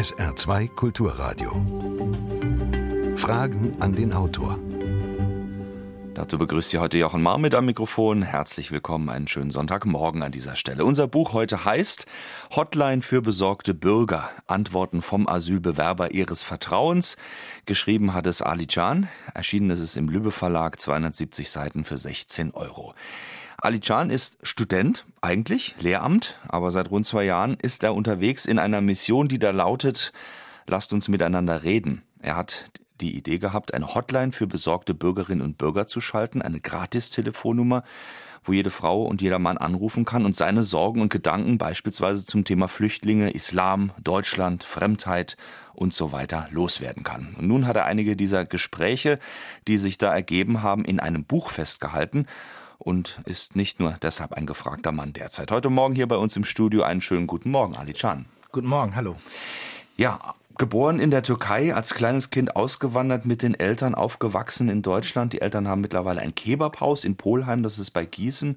SR2 Kulturradio. Fragen an den Autor. Dazu begrüßt Sie heute Jochen Mar mit am Mikrofon. Herzlich willkommen, einen schönen Sonntagmorgen an dieser Stelle. Unser Buch heute heißt Hotline für besorgte Bürger. Antworten vom Asylbewerber Ihres Vertrauens. Geschrieben hat es Ali Can. Erschienen ist es im Lübbe Verlag, 270 Seiten für 16 Euro. Ali Can ist Student, eigentlich, Lehramt, aber seit rund zwei Jahren ist er unterwegs in einer Mission, die da lautet, lasst uns miteinander reden. Er hat die Idee gehabt, eine Hotline für besorgte Bürgerinnen und Bürger zu schalten, eine Gratis-Telefonnummer, wo jede Frau und jeder Mann anrufen kann und seine Sorgen und Gedanken beispielsweise zum Thema Flüchtlinge, Islam, Deutschland, Fremdheit und so weiter loswerden kann. Und nun hat er einige dieser Gespräche, die sich da ergeben haben, in einem Buch festgehalten und ist nicht nur deshalb ein gefragter Mann derzeit. Heute Morgen hier bei uns im Studio einen schönen guten Morgen, Ali Can. Guten Morgen, hallo. Ja, geboren in der Türkei, als kleines Kind ausgewandert, mit den Eltern aufgewachsen in Deutschland. Die Eltern haben mittlerweile ein Kebabhaus in Polheim, das ist bei Gießen.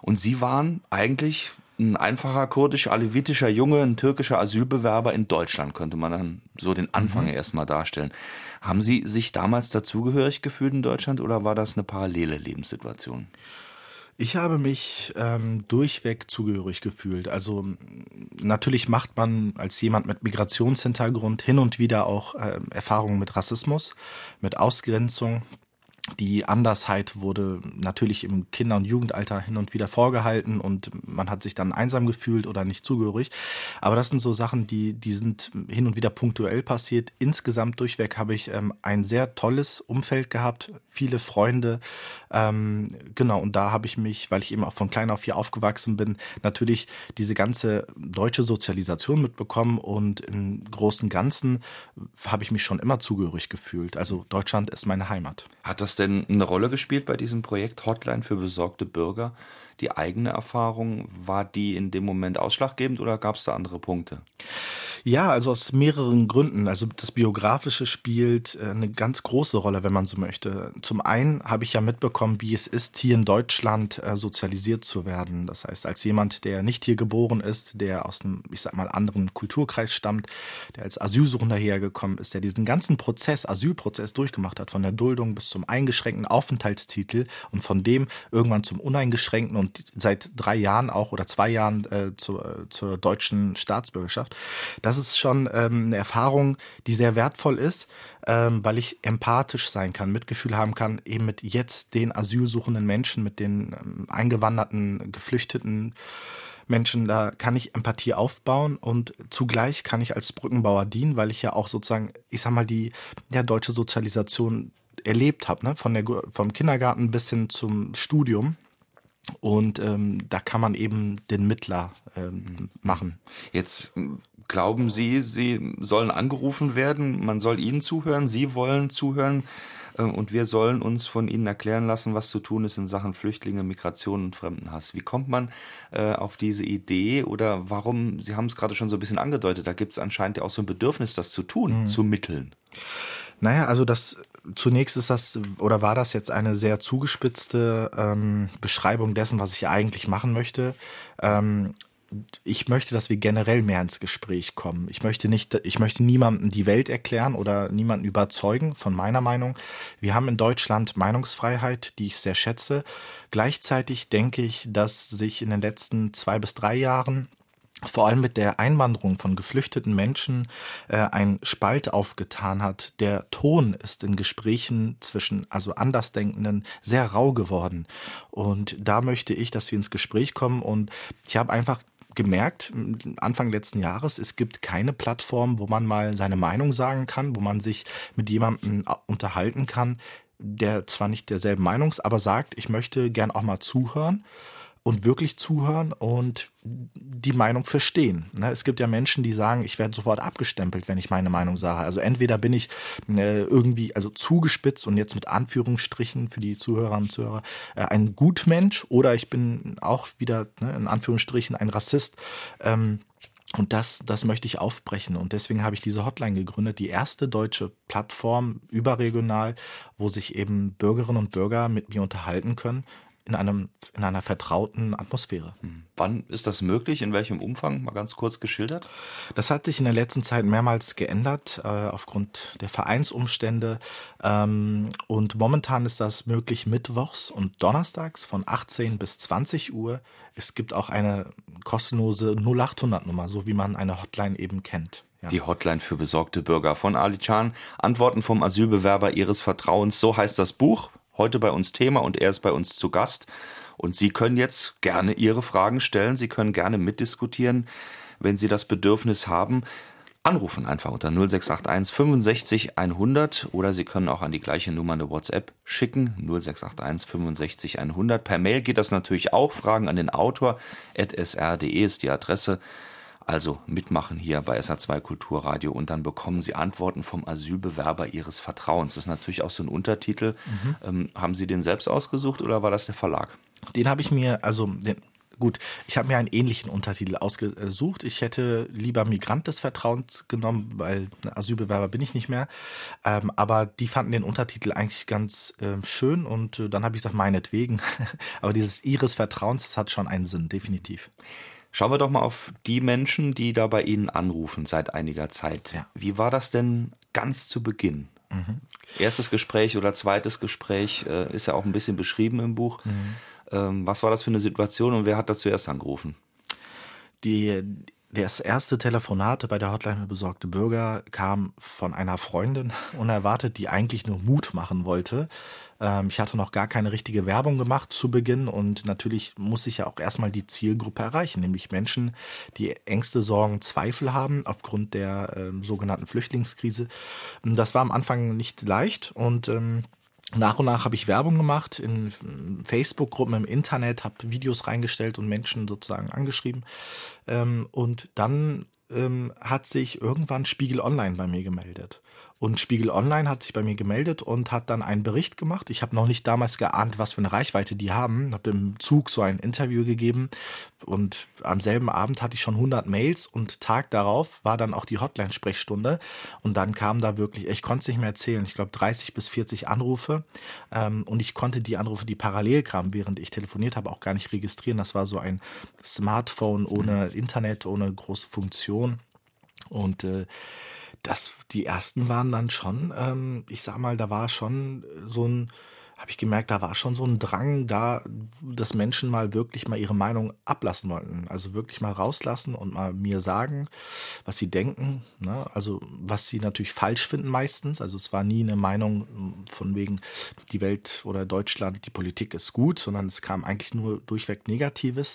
Und Sie waren eigentlich ein einfacher kurdisch-alevitischer Junge, ein türkischer Asylbewerber in Deutschland, könnte man dann so den Anfang mhm. erstmal darstellen. Haben Sie sich damals dazugehörig gefühlt in Deutschland oder war das eine parallele Lebenssituation? Ich habe mich ähm, durchweg zugehörig gefühlt. Also natürlich macht man als jemand mit Migrationshintergrund hin und wieder auch äh, Erfahrungen mit Rassismus, mit Ausgrenzung, die Andersheit wurde natürlich im Kinder- und Jugendalter hin und wieder vorgehalten und man hat sich dann einsam gefühlt oder nicht zugehörig. Aber das sind so Sachen, die, die sind hin und wieder punktuell passiert. Insgesamt durchweg habe ich ähm, ein sehr tolles Umfeld gehabt, viele Freunde. Ähm, genau, und da habe ich mich, weil ich eben auch von klein auf hier aufgewachsen bin, natürlich diese ganze deutsche Sozialisation mitbekommen und im Großen und Ganzen habe ich mich schon immer zugehörig gefühlt. Also Deutschland ist meine Heimat. Hat das denn eine Rolle gespielt bei diesem Projekt Hotline für besorgte Bürger? Die eigene Erfahrung, war die in dem Moment ausschlaggebend oder gab es da andere Punkte? Ja, also aus mehreren Gründen. Also das Biografische spielt äh, eine ganz große Rolle, wenn man so möchte. Zum einen habe ich ja mitbekommen, wie es ist, hier in Deutschland äh, sozialisiert zu werden. Das heißt, als jemand, der nicht hier geboren ist, der aus einem, ich sag mal, anderen Kulturkreis stammt, der als Asylsuchender hergekommen ist, der diesen ganzen Prozess, Asylprozess durchgemacht hat, von der Duldung bis zum eingeschränkten Aufenthaltstitel und von dem irgendwann zum uneingeschränkten und seit drei Jahren auch oder zwei Jahren äh, zur, äh, zur deutschen Staatsbürgerschaft. Das das ist schon ähm, eine Erfahrung, die sehr wertvoll ist, ähm, weil ich empathisch sein kann, Mitgefühl haben kann, eben mit jetzt den asylsuchenden Menschen, mit den ähm, eingewanderten, geflüchteten Menschen, da kann ich Empathie aufbauen und zugleich kann ich als Brückenbauer dienen, weil ich ja auch sozusagen, ich sag mal, die ja, deutsche Sozialisation erlebt habe, ne? Von der, vom Kindergarten bis hin zum Studium. Und ähm, da kann man eben den Mittler ähm, machen. Jetzt Glauben Sie, Sie sollen angerufen werden, man soll Ihnen zuhören, Sie wollen zuhören äh, und wir sollen uns von Ihnen erklären lassen, was zu tun ist in Sachen Flüchtlinge, Migration und Fremdenhass. Wie kommt man äh, auf diese Idee oder warum, Sie haben es gerade schon so ein bisschen angedeutet, da gibt es anscheinend ja auch so ein Bedürfnis, das zu tun, mhm. zu mitteln. Naja, also das zunächst ist das oder war das jetzt eine sehr zugespitzte ähm, Beschreibung dessen, was ich eigentlich machen möchte. Ähm, ich möchte, dass wir generell mehr ins Gespräch kommen. Ich möchte nicht, ich möchte niemandem die Welt erklären oder niemanden überzeugen von meiner Meinung. Wir haben in Deutschland Meinungsfreiheit, die ich sehr schätze. Gleichzeitig denke ich, dass sich in den letzten zwei bis drei Jahren vor allem mit der Einwanderung von geflüchteten Menschen äh, ein Spalt aufgetan hat. Der Ton ist in Gesprächen zwischen also Andersdenkenden sehr rau geworden. Und da möchte ich, dass wir ins Gespräch kommen. Und ich habe einfach gemerkt, Anfang letzten Jahres, es gibt keine Plattform, wo man mal seine Meinung sagen kann, wo man sich mit jemandem äh, unterhalten kann, der zwar nicht derselben Meinung ist, aber sagt, ich möchte gern auch mal zuhören und wirklich zuhören und die Meinung verstehen. Ne? Es gibt ja Menschen, die sagen, ich werde sofort abgestempelt, wenn ich meine Meinung sage. Also entweder bin ich äh, irgendwie also zugespitzt und jetzt mit Anführungsstrichen für die Zuhörerinnen und Zuhörer äh, ein Gutmensch oder ich bin auch wieder ne, in Anführungsstrichen ein Rassist. Ähm, und das, das möchte ich aufbrechen. Und deswegen habe ich diese Hotline gegründet, die erste deutsche Plattform überregional, wo sich eben Bürgerinnen und Bürger mit mir unterhalten können in, einem, in einer vertrauten Atmosphäre. Hm. Wann ist das möglich? In welchem Umfang? Mal ganz kurz geschildert. Das hat sich in der letzten Zeit mehrmals geändert äh, aufgrund der Vereinsumstände. Ähm, und momentan ist das möglich mittwochs und donnerstags von 18 bis 20 Uhr. Es gibt auch eine kostenlose 0800-Nummer, so wie man eine Hotline eben kennt. Die Hotline für besorgte Bürger von Ali Chan. Antworten vom Asylbewerber Ihres Vertrauens. So heißt das Buch heute bei uns Thema und er ist bei uns zu Gast. Und Sie können jetzt gerne Ihre Fragen stellen, Sie können gerne mitdiskutieren, wenn Sie das Bedürfnis haben. Anrufen einfach unter 0681 65 100 oder Sie können auch an die gleiche Nummer eine WhatsApp schicken, 0681 65 100. Per Mail geht das natürlich auch. Fragen an den Autor, sr.de ist die Adresse. Also mitmachen hier bei SA2 Kulturradio und dann bekommen Sie Antworten vom Asylbewerber Ihres Vertrauens. Das ist natürlich auch so ein Untertitel. Mhm. Ähm, haben Sie den selbst ausgesucht oder war das der Verlag? Den habe ich mir, also den, gut, ich habe mir einen ähnlichen Untertitel ausgesucht. Ich hätte lieber Migrant des Vertrauens genommen, weil Asylbewerber bin ich nicht mehr. Ähm, aber die fanden den Untertitel eigentlich ganz äh, schön und äh, dann habe ich gesagt, meinetwegen. aber dieses Ihres Vertrauens, das hat schon einen Sinn, definitiv. Schauen wir doch mal auf die Menschen, die da bei Ihnen anrufen seit einiger Zeit. Ja. Wie war das denn ganz zu Beginn? Mhm. Erstes Gespräch oder zweites Gespräch äh, ist ja auch ein bisschen beschrieben im Buch. Mhm. Ähm, was war das für eine Situation und wer hat da zuerst angerufen? Die, das erste Telefonat bei der Hotline für besorgte Bürger kam von einer Freundin, unerwartet, die eigentlich nur Mut machen wollte. Ähm, ich hatte noch gar keine richtige Werbung gemacht zu Beginn und natürlich muss ich ja auch erstmal die Zielgruppe erreichen, nämlich Menschen, die Ängste, Sorgen, Zweifel haben aufgrund der äh, sogenannten Flüchtlingskrise. Das war am Anfang nicht leicht und ähm, nach und nach habe ich Werbung gemacht in Facebook-Gruppen im Internet, habe Videos reingestellt und Menschen sozusagen angeschrieben. Ähm, und dann ähm, hat sich irgendwann Spiegel Online bei mir gemeldet. Und Spiegel Online hat sich bei mir gemeldet und hat dann einen Bericht gemacht. Ich habe noch nicht damals geahnt, was für eine Reichweite die haben. Habe im Zug so ein Interview gegeben und am selben Abend hatte ich schon 100 Mails und Tag darauf war dann auch die Hotline-Sprechstunde und dann kam da wirklich, ich konnte es nicht mehr erzählen, ich glaube 30 bis 40 Anrufe ähm, und ich konnte die Anrufe, die parallel kamen, während ich telefoniert habe, auch gar nicht registrieren. Das war so ein Smartphone ohne Internet, ohne große Funktion und äh, das, die ersten waren dann schon, ähm, ich sag mal, da war schon so ein, habe ich gemerkt, da war schon so ein Drang da, dass Menschen mal wirklich mal ihre Meinung ablassen wollten. Also wirklich mal rauslassen und mal mir sagen, was sie denken. Ne? Also was sie natürlich falsch finden meistens. Also es war nie eine Meinung von wegen, die Welt oder Deutschland, die Politik ist gut, sondern es kam eigentlich nur durchweg Negatives.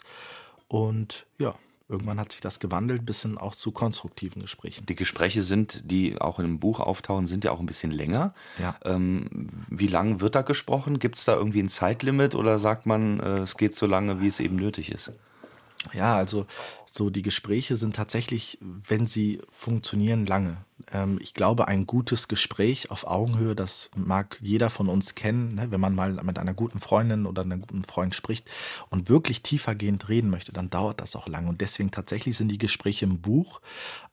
Und ja, irgendwann hat sich das gewandelt, bis hin auch zu konstruktiven Gesprächen. Die Gespräche sind, die auch in einem Buch auftauchen, sind ja auch ein bisschen länger. Ja. Ähm, wie lang wird da gesprochen? Gibt es da irgendwie ein Zeitlimit oder sagt man, äh, es geht so lange, wie es eben nötig ist? Ja, also so die Gespräche sind tatsächlich, wenn sie funktionieren, lange. Ähm, ich glaube, ein gutes Gespräch auf Augenhöhe, das mag jeder von uns kennen, ne? wenn man mal mit einer guten Freundin oder einem guten Freund spricht und wirklich tiefergehend reden möchte, dann dauert das auch lang. Und deswegen tatsächlich sind die Gespräche im Buch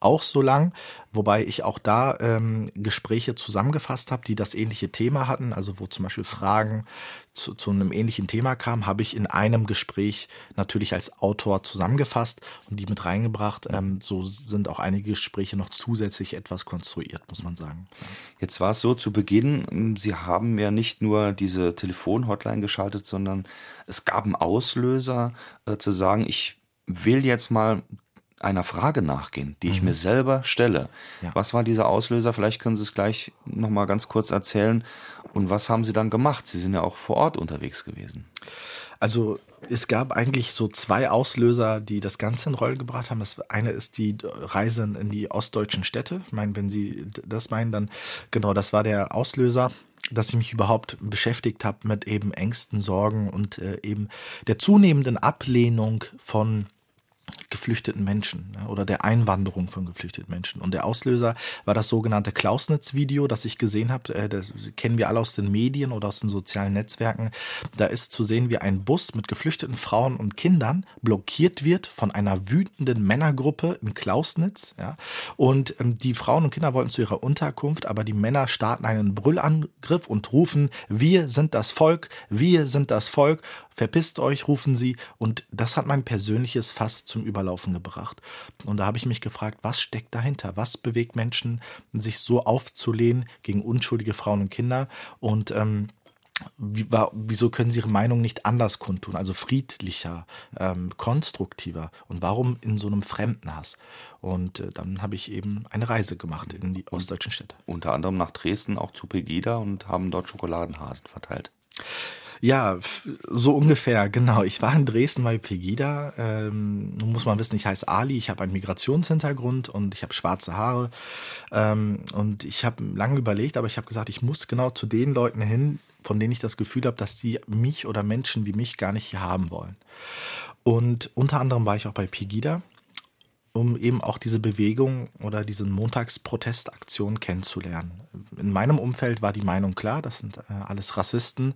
auch so lang, wobei ich auch da ähm, Gespräche zusammengefasst habe, die das ähnliche Thema hatten, also wo zum Beispiel Fragen zu, zu einem ähnlichen Thema kamen, habe ich in einem Gespräch natürlich als Autor zusammengefasst und die mit reingebracht. Ähm, so sind auch einige Gespräche noch zusätzlich etwas konstruiert, muss man sagen. Jetzt war es so zu Beginn, Sie haben ja nicht nur diese Telefonhotline geschaltet, sondern es gab einen Auslöser äh, zu sagen, ich will jetzt mal einer Frage nachgehen, die ich mhm. mir selber stelle. Ja. Was war dieser Auslöser? Vielleicht können Sie es gleich noch mal ganz kurz erzählen. Und was haben Sie dann gemacht? Sie sind ja auch vor Ort unterwegs gewesen. Also es gab eigentlich so zwei Auslöser, die das Ganze in Rolle gebracht haben. Das eine ist die Reise in die ostdeutschen Städte. Ich meine, wenn Sie das meinen, dann genau, das war der Auslöser dass ich mich überhaupt beschäftigt habe mit eben Ängsten, Sorgen und äh, eben der zunehmenden Ablehnung von geflüchteten Menschen ne, oder der Einwanderung von geflüchteten Menschen. Und der Auslöser war das sogenannte Klausnitz-Video, das ich gesehen habe. Äh, das kennen wir alle aus den Medien oder aus den sozialen Netzwerken. Da ist zu sehen, wie ein Bus mit geflüchteten Frauen und Kindern blockiert wird von einer wütenden Männergruppe in Klausnitz. Und ähm, die Frauen und Kinder wollten zu ihrer Unterkunft, aber die Männer starten einen Brüllangriff und rufen, wir sind das Volk, wir sind das Volk verpisst euch, rufen sie. Und das hat mein persönliches Fass zum Überlaufen gebracht. Und da habe ich mich gefragt, was steckt dahinter? Was bewegt Menschen, sich so aufzulehnen gegen unschuldige Frauen und Kinder? Und ähm, wie, war, wieso können sie ihre Meinung nicht anders kundtun, also friedlicher, ähm, konstruktiver? Und warum in so einem Fremdenhass? Und äh, dann habe ich eben eine Reise gemacht in die ostdeutschen Städte. Unter anderem nach Dresden, auch zu Pegida und haben dort Schokoladenhasen verteilt. Ja, so ungefähr, genau. Ich war in Dresden bei Pegida. Ähm, muss man wissen, ich heiße Ali, ich habe einen Migrationshintergrund und ich habe schwarze Haare. Ähm, und ich habe lange überlegt, aber ich habe gesagt, ich muss genau zu den Leuten hin, von denen ich das Gefühl habe, dass die mich oder Menschen wie mich gar nicht hier haben wollen. Und unter anderem war ich auch bei Pegida, um eben auch diese Bewegung oder diese Montagsprotestaktion kennenzulernen. In meinem Umfeld war die Meinung klar, das sind äh, alles Rassisten,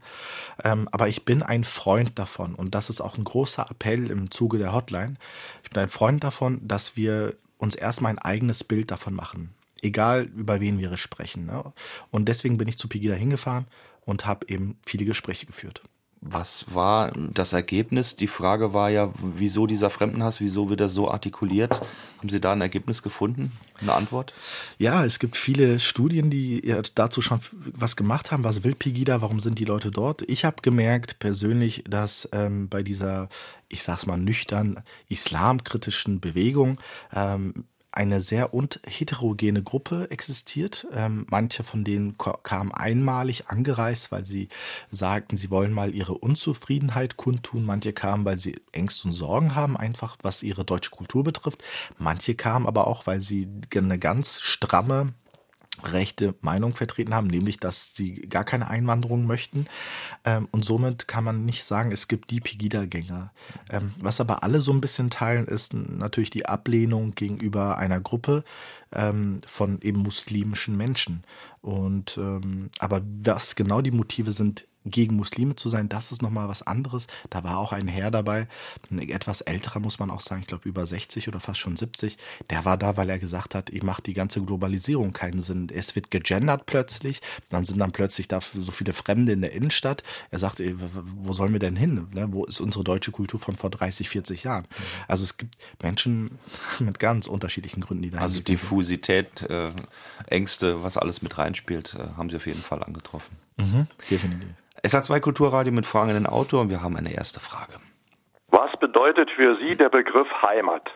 ähm, aber ich bin ein Freund davon und das ist auch ein großer Appell im Zuge der Hotline. Ich bin ein Freund davon, dass wir uns erstmal ein eigenes Bild davon machen, egal über wen wir sprechen. Ne? Und deswegen bin ich zu Pegida hingefahren und habe eben viele Gespräche geführt. Was war das Ergebnis? Die Frage war ja, wieso dieser Fremdenhass, wieso wird er so artikuliert? Haben Sie da ein Ergebnis gefunden, eine Antwort? Ja, es gibt viele Studien, die dazu schon was gemacht haben. Was will Pegida? Warum sind die Leute dort? Ich habe gemerkt persönlich, dass ähm, bei dieser, ich sag's mal nüchtern, islamkritischen Bewegung ähm, eine sehr und heterogene Gruppe existiert. Ähm, manche von denen kamen einmalig angereist, weil sie sagten, sie wollen mal ihre Unzufriedenheit kundtun. Manche kamen, weil sie Ängste und Sorgen haben, einfach was ihre deutsche Kultur betrifft. Manche kamen aber auch, weil sie eine ganz stramme rechte Meinung vertreten haben, nämlich dass sie gar keine Einwanderung möchten. Ähm, und somit kann man nicht sagen, es gibt die Pegida-Gänger. Ähm, was aber alle so ein bisschen teilen, ist natürlich die Ablehnung gegenüber einer Gruppe ähm, von eben muslimischen Menschen. Und aber was genau die Motive sind, gegen Muslime zu sein, das ist nochmal was anderes. Da war auch ein Herr dabei, ein etwas älterer muss man auch sagen, ich glaube über 60 oder fast schon 70. Der war da, weil er gesagt hat, ihr macht die ganze Globalisierung keinen Sinn. Es wird gegendert plötzlich, dann sind dann plötzlich da so viele Fremde in der Innenstadt. Er sagt, wo sollen wir denn hin? Ne, wo ist unsere deutsche Kultur von vor 30, 40 Jahren? Also es gibt Menschen mit ganz unterschiedlichen Gründen, die da Also Diffusität, äh, Ängste, was alles mit reinspielt, äh, haben sie auf jeden Fall angetroffen. Mhm, definitiv. SA2 Kulturradio mit Fragen in den Autor und wir haben eine erste Frage. Was bedeutet für Sie der Begriff Heimat?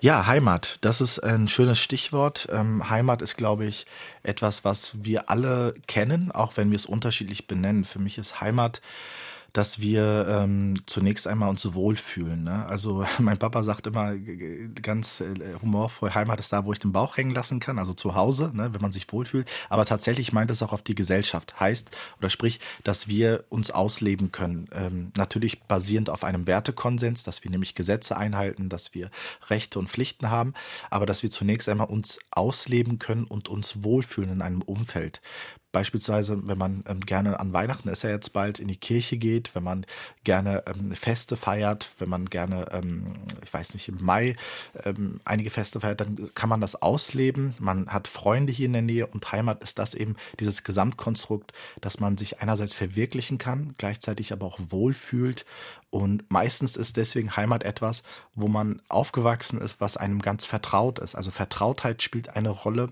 Ja, Heimat, das ist ein schönes Stichwort. Ähm, Heimat ist, glaube ich, etwas, was wir alle kennen, auch wenn wir es unterschiedlich benennen. Für mich ist Heimat dass wir ähm, zunächst einmal uns wohlfühlen. Ne? Also mein Papa sagt immer ganz äh, humorvoll, Heimat ist da, wo ich den Bauch hängen lassen kann, also zu Hause, ne, wenn man sich wohlfühlt. Aber tatsächlich meint es auch auf die Gesellschaft. Heißt oder sprich, dass wir uns ausleben können. Ähm, natürlich basierend auf einem Wertekonsens, dass wir nämlich Gesetze einhalten, dass wir Rechte und Pflichten haben, aber dass wir zunächst einmal uns ausleben können und uns wohlfühlen in einem Umfeld. Beispielsweise, wenn man ähm, gerne an Weihnachten ist ja jetzt bald in die Kirche geht, wenn man gerne ähm, Feste feiert, wenn man gerne, ähm, ich weiß nicht, im Mai ähm, einige Feste feiert, dann kann man das ausleben. Man hat Freunde hier in der Nähe und Heimat ist das eben dieses Gesamtkonstrukt, dass man sich einerseits verwirklichen kann, gleichzeitig aber auch wohlfühlt und meistens ist deswegen Heimat etwas, wo man aufgewachsen ist, was einem ganz vertraut ist. Also Vertrautheit spielt eine Rolle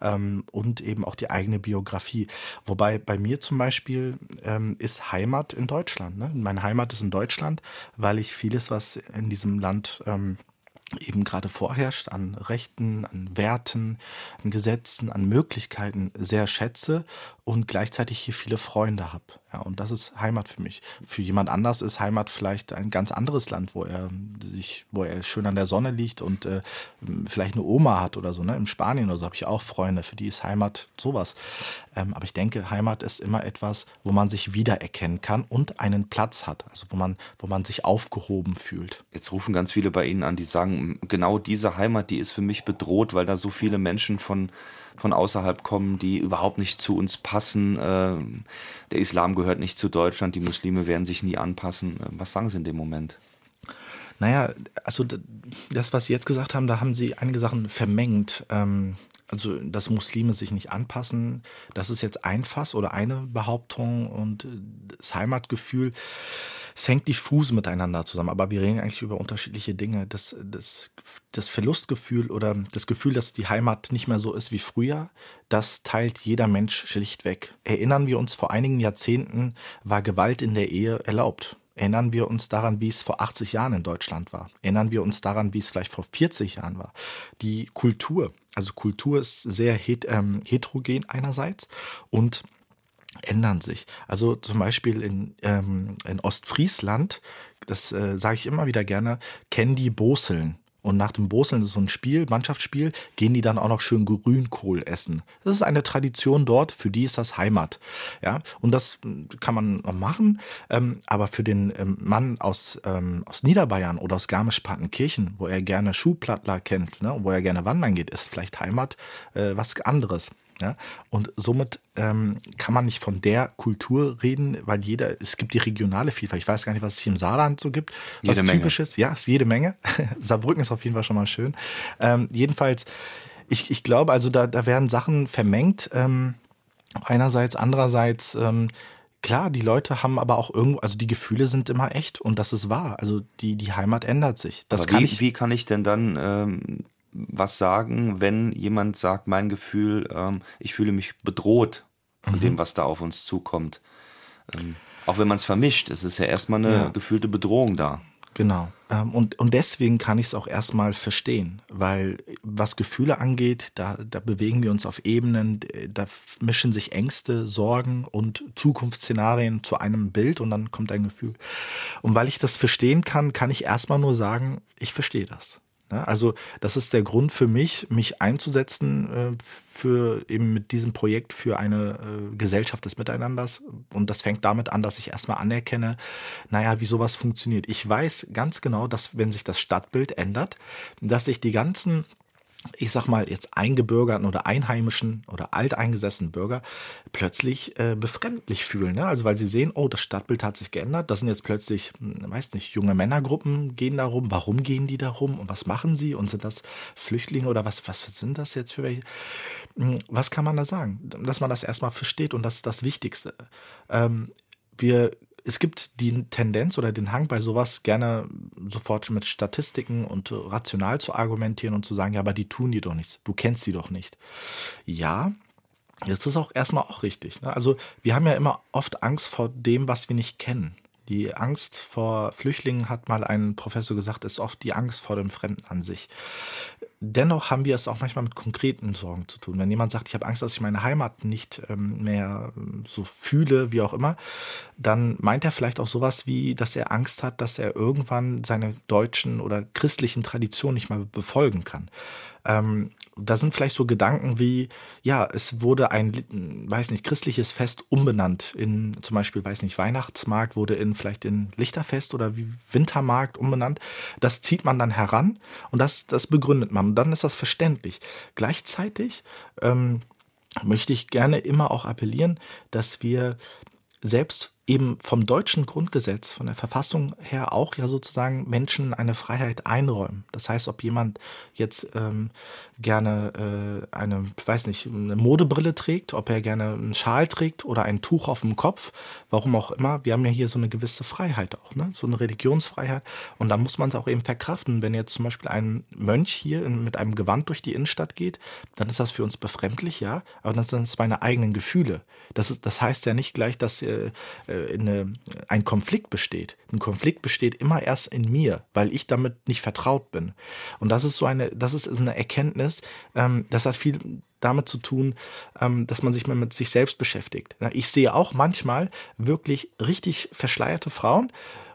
ähm, und eben auch die eigene Biografie. Wobei bei mir zum Beispiel ähm, ist Heimat in Deutschland. Ne? Meine Heimat ist in Deutschland, weil ich vieles, was in diesem Land ähm, eben gerade vorherrscht an Rechten, an Werten, an Gesetzen, an Möglichkeiten sehr schätze und gleichzeitig hier viele Freunde habe. Ja, und das ist Heimat für mich. Für jemand anders ist Heimat vielleicht ein ganz anderes Land, wo er sich, wo er schön an der Sonne liegt und äh, vielleicht eine Oma hat oder so. Ne? In Spanien oder so habe ich auch Freunde, für die ist Heimat sowas. Ähm, aber ich denke, Heimat ist immer etwas, wo man sich wiedererkennen kann und einen Platz hat, also wo man, wo man sich aufgehoben fühlt. Jetzt rufen ganz viele bei Ihnen an, die sagen, genau diese Heimat, die ist für mich bedroht, weil da so viele Menschen von von außerhalb kommen, die überhaupt nicht zu uns passen. Äh, der Islam gehört nicht zu Deutschland, die Muslime werden sich nie anpassen. Äh, was sagen Sie in dem Moment? Naja, also das, was Sie jetzt gesagt haben, da haben Sie einige Sachen vermengt. Ähm, also dass Muslime sich nicht anpassen, das ist jetzt ein Fass oder eine Behauptung und äh, das Heimatgefühl, es hängt diffus miteinander zusammen, aber wir reden eigentlich über unterschiedliche Dinge. Das, das, das Verlustgefühl oder das Gefühl, dass die Heimat nicht mehr so ist wie früher, das teilt jeder Mensch schlichtweg. Erinnern wir uns, vor einigen Jahrzehnten war Gewalt in der Ehe erlaubt. Erinnern wir uns daran, wie es vor 80 Jahren in Deutschland war. Erinnern wir uns daran, wie es vielleicht vor 40 Jahren war. Die Kultur, also Kultur ist sehr het, ähm, heterogen einerseits und ändern sich. Also zum Beispiel in, ähm, in Ostfriesland, das äh, sage ich immer wieder gerne, kennen die Boseln. Und nach dem Boseln, ist so ein Spiel, Mannschaftsspiel, gehen die dann auch noch schön Grünkohl essen. Das ist eine Tradition dort, für die ist das Heimat. Ja, und das kann man machen. Ähm, aber für den ähm, Mann aus, ähm, aus Niederbayern oder aus Garmisch-Partenkirchen, wo er gerne Schuhplattler kennt, ne, wo er gerne wandern geht, ist vielleicht Heimat äh, was anderes. Ja? Und somit ähm, kann man nicht von der Kultur reden, weil jeder, es gibt die regionale Vielfalt. Ich weiß gar nicht, was es hier im Saarland so gibt, was jede typisch ist. Ja, es ist jede Menge. Saarbrücken ist auf jeden Fall schon mal schön. Ähm, jedenfalls, ich, ich glaube, also da, da werden Sachen vermengt. Ähm, einerseits, andererseits, ähm, klar, die Leute haben aber auch irgendwo, also die Gefühle sind immer echt und das ist wahr. Also die, die Heimat ändert sich. Das Aber kann wie, ich, wie kann ich denn dann ähm, was sagen, wenn jemand sagt, mein Gefühl, ähm, ich fühle mich bedroht von Mhm. dem, was da auf uns zukommt? Ähm, auch wenn man es vermischt, es ist ja erstmal eine Ja. gefühlte Bedrohung da. Genau. Ähm, Und, und deswegen kann ich es auch erstmal verstehen, weil was Gefühle angeht, da, da bewegen wir uns auf Ebenen, da mischen sich Ängste, Sorgen und Zukunftsszenarien zu einem Bild und dann kommt ein Gefühl. Und weil ich das verstehen kann, kann ich erstmal nur sagen, ich verstehe das. Ne? Also das ist der Grund für mich, mich einzusetzen äh, für eben mit diesem Projekt für eine äh, Gesellschaft des Miteinanders. Und das fängt damit an, dass ich erstmal anerkenne, naja, wie sowas funktioniert. Ich weiß ganz genau, dass wenn sich das Stadtbild ändert, dass sich die ganzen ich sag mal jetzt eingebürgerten oder einheimischen oder alteingesessenen Bürger plötzlich äh, befremdlich fühlen. Ne? Also weil sie sehen, oh, das Stadtbild hat sich geändert. Das sind jetzt plötzlich, hm, weiß nicht, junge Männergruppen gehen da rum. Warum gehen die da rum und was machen sie? Und sind das Flüchtlinge oder was, was sind das jetzt für welche? Hm, Was kann man da sagen? Dass man das erstmal versteht und das ist das Wichtigste. Ähm, wir es gibt die Tendenz oder den Hang bei sowas gerne sofort mit Statistiken und rational zu argumentieren und zu sagen, ja, aber die tun dir doch nichts. Du kennst sie doch nicht. Ja, das ist auch erstmal auch richtig. Ne? Also wir haben ja immer oft Angst vor dem, was wir nicht kennen. Die Angst vor Flüchtlingen, hat mal ein Professor gesagt, ist oft die Angst vor dem Fremden an sich. Dennoch haben wir es auch manchmal mit konkreten Sorgen zu tun. Wenn jemand sagt, ich habe Angst, dass ich meine Heimat nicht ähm, mehr ähm, so fühle, wie auch immer, dann meint er vielleicht auch sowas wie, dass er Angst hat, dass er irgendwann seine deutschen oder christlichen Traditionen nicht mehr befolgen kann. Ähm, da sind vielleicht so Gedanken wie, ja, es wurde ein, weiß nicht, christliches Fest umbenannt in zum Beispiel, weiß nicht, Weihnachtsmarkt wurde in vielleicht in Lichterfest oder wie Wintermarkt umbenannt. Das zieht man dann heran und das, das begründet man. Und dann ist das verständlich. Gleichzeitig ähm, möchte ich gerne immer auch appellieren, dass wir selbst eben vom deutschen Grundgesetz, von der Verfassung her auch ja sozusagen Menschen eine Freiheit einräumen. Das heißt, ob jemand jetzt ähm, gerne äh, eine, ich weiß nicht, eine Modebrille trägt, ob er gerne einen Schal trägt oder ein Tuch auf dem Kopf, warum auch immer. Wir haben ja hier so eine gewisse Freiheit auch, ne? so eine Religionsfreiheit. Und da muss man es auch eben verkraften. Wenn jetzt zum Beispiel ein Mönch hier in, mit einem Gewand durch die Innenstadt geht, dann ist das für uns befremdlich, ja, aber das sind meine eigenen Gefühle. Das, ist, das heißt ja nicht gleich, dass äh, eine, ein Konflikt besteht. Ein Konflikt besteht immer erst in mir, weil ich damit nicht vertraut bin. Und das ist so eine, das ist eine Erkenntnis, ähm, das hat viel damit zu tun, ähm, dass man sich mal mit sich selbst beschäftigt. Ich sehe auch manchmal wirklich richtig verschleierte Frauen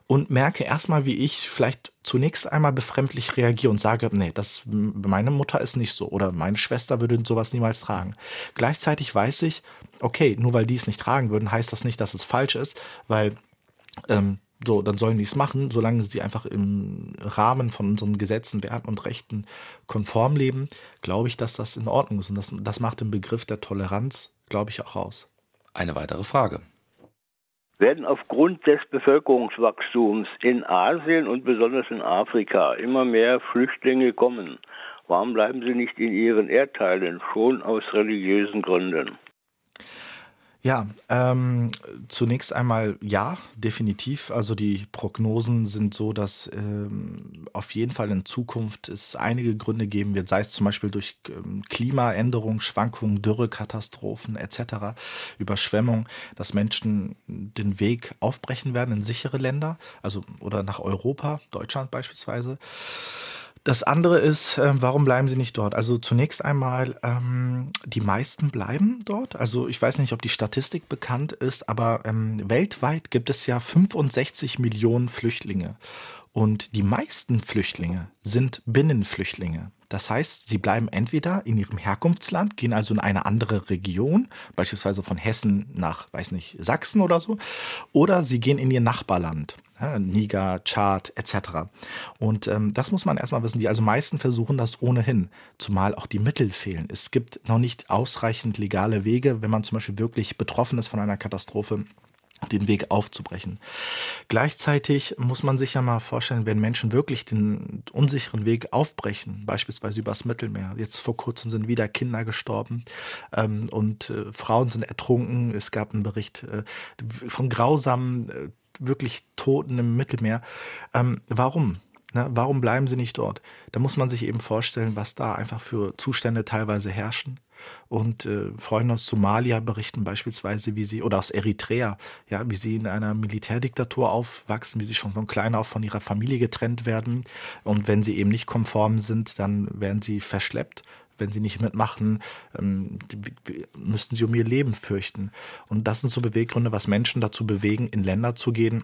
und merke erstmal, wie ich vielleicht zunächst einmal befremdlich reagiere und sage, nee, das, meine Mutter ist nicht so oder meine Schwester würde sowas niemals tragen. Gleichzeitig weiß ich, okay, nur weil die es nicht tragen würden, heißt das nicht, dass es falsch ist, weil ähm, so, dann sollen die es machen, solange sie einfach im Rahmen von unseren Gesetzen, Werten und Rechten konform leben, glaube ich, dass das in Ordnung ist. Und das, das macht den Begriff der Toleranz, glaube ich, auch aus. Eine weitere Frage. Werden aufgrund des Bevölkerungswachstums in Asien und besonders in Afrika immer mehr Flüchtlinge kommen. Warum bleiben sie nicht in ihren Erdteilen, schon aus religiösen Gründen? Ja, ähm, zunächst einmal ja, definitiv. Also die Prognosen sind so, dass ähm, auf jeden Fall in Zukunft es einige Gründe geben wird, sei es zum Beispiel durch ähm, Klimaänderung, Schwankungen, Dürrekatastrophen etc., Überschwemmung, dass Menschen den Weg aufbrechen werden in sichere Länder, also oder nach Europa, Deutschland beispielsweise. Das andere ist, äh, warum bleiben sie nicht dort? Also zunächst einmal, ähm, die meisten bleiben dort. Also ich weiß nicht, ob die Statistik bekannt ist, aber ähm, weltweit gibt es ja 65 Millionen Flüchtlinge. Und die meisten Flüchtlinge sind Binnenflüchtlinge. Das heißt, sie bleiben entweder in ihrem Herkunftsland, gehen also in eine andere Region, beispielsweise von Hessen nach, weiß nicht, Sachsen oder so, oder sie gehen in ihr Nachbarland. Niger, Chad etc. Und ähm, das muss man erstmal wissen. Die also meisten versuchen das ohnehin, zumal auch die Mittel fehlen. Es gibt noch nicht ausreichend legale Wege, wenn man zum Beispiel wirklich betroffen ist von einer Katastrophe den Weg aufzubrechen. Gleichzeitig muss man sich ja mal vorstellen, wenn Menschen wirklich den unsicheren Weg aufbrechen, beispielsweise übers Mittelmeer. Jetzt vor kurzem sind wieder Kinder gestorben ähm, und äh, Frauen sind ertrunken. Es gab einen Bericht äh, von grausamen, äh, wirklich Toten im Mittelmeer. Ähm, warum? Ne, warum bleiben sie nicht dort? Da muss man sich eben vorstellen, was da einfach für Zustände teilweise herrschen. Und äh, Freunde aus Somalia berichten beispielsweise, wie sie, oder aus Eritrea, ja, wie sie in einer Militärdiktatur aufwachsen, wie sie schon von klein auf von ihrer Familie getrennt werden. Und wenn sie eben nicht konform sind, dann werden sie verschleppt. Wenn sie nicht mitmachen, ähm, müssten sie um ihr Leben fürchten. Und das sind so Beweggründe, was Menschen dazu bewegen, in Länder zu gehen,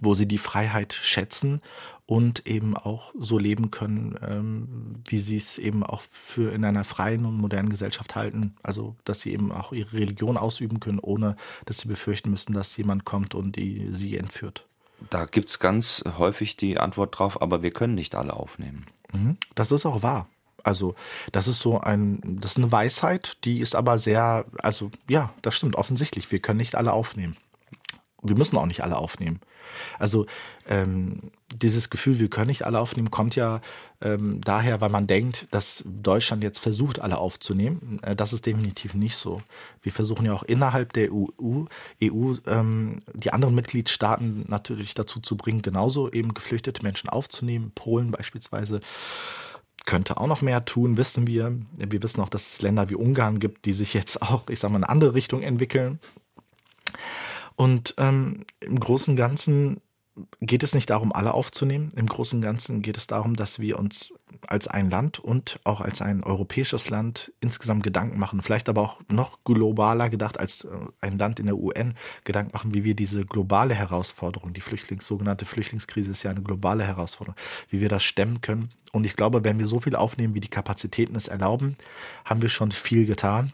wo sie die Freiheit schätzen und eben auch so leben können, ähm, wie sie es eben auch für in einer freien und modernen Gesellschaft halten. Also, dass sie eben auch ihre Religion ausüben können, ohne dass sie befürchten müssen, dass jemand kommt und die, sie entführt. Da gibt es ganz häufig die Antwort drauf, aber wir können nicht alle aufnehmen. Mhm. Das ist auch wahr. Also, das ist so ein, das ist eine Weisheit, die ist aber sehr, also ja, das stimmt offensichtlich. Wir können nicht alle aufnehmen wir müssen auch nicht alle aufnehmen. Also ähm, dieses Gefühl, wir können nicht alle aufnehmen, kommt ja ähm, daher, weil man denkt, dass Deutschland jetzt versucht, alle aufzunehmen. Äh, das ist definitiv nicht so. Wir versuchen ja auch innerhalb der EU, EU ähm, die anderen Mitgliedstaaten natürlich dazu zu bringen, genauso eben geflüchtete Menschen aufzunehmen. Polen beispielsweise könnte auch noch mehr tun, wissen wir. Wir wissen auch, dass es Länder wie Ungarn gibt, die sich jetzt auch, ich sage mal, in eine andere Richtung entwickeln. Und ähm, im Großen und Ganzen geht es nicht darum, alle aufzunehmen. Im Großen und Ganzen geht es darum, dass wir uns als ein Land und auch als ein europäisches Land insgesamt Gedanken machen. Vielleicht aber auch noch globaler gedacht als äh, ein Land in der UN Gedanken machen, wie wir diese globale Herausforderung, die Flüchtlings, sogenannte Flüchtlingskrise ist ja eine globale Herausforderung, wie wir das stemmen können. Und ich glaube, wenn wir so viel aufnehmen, wie die Kapazitäten es erlauben, haben wir schon viel getan.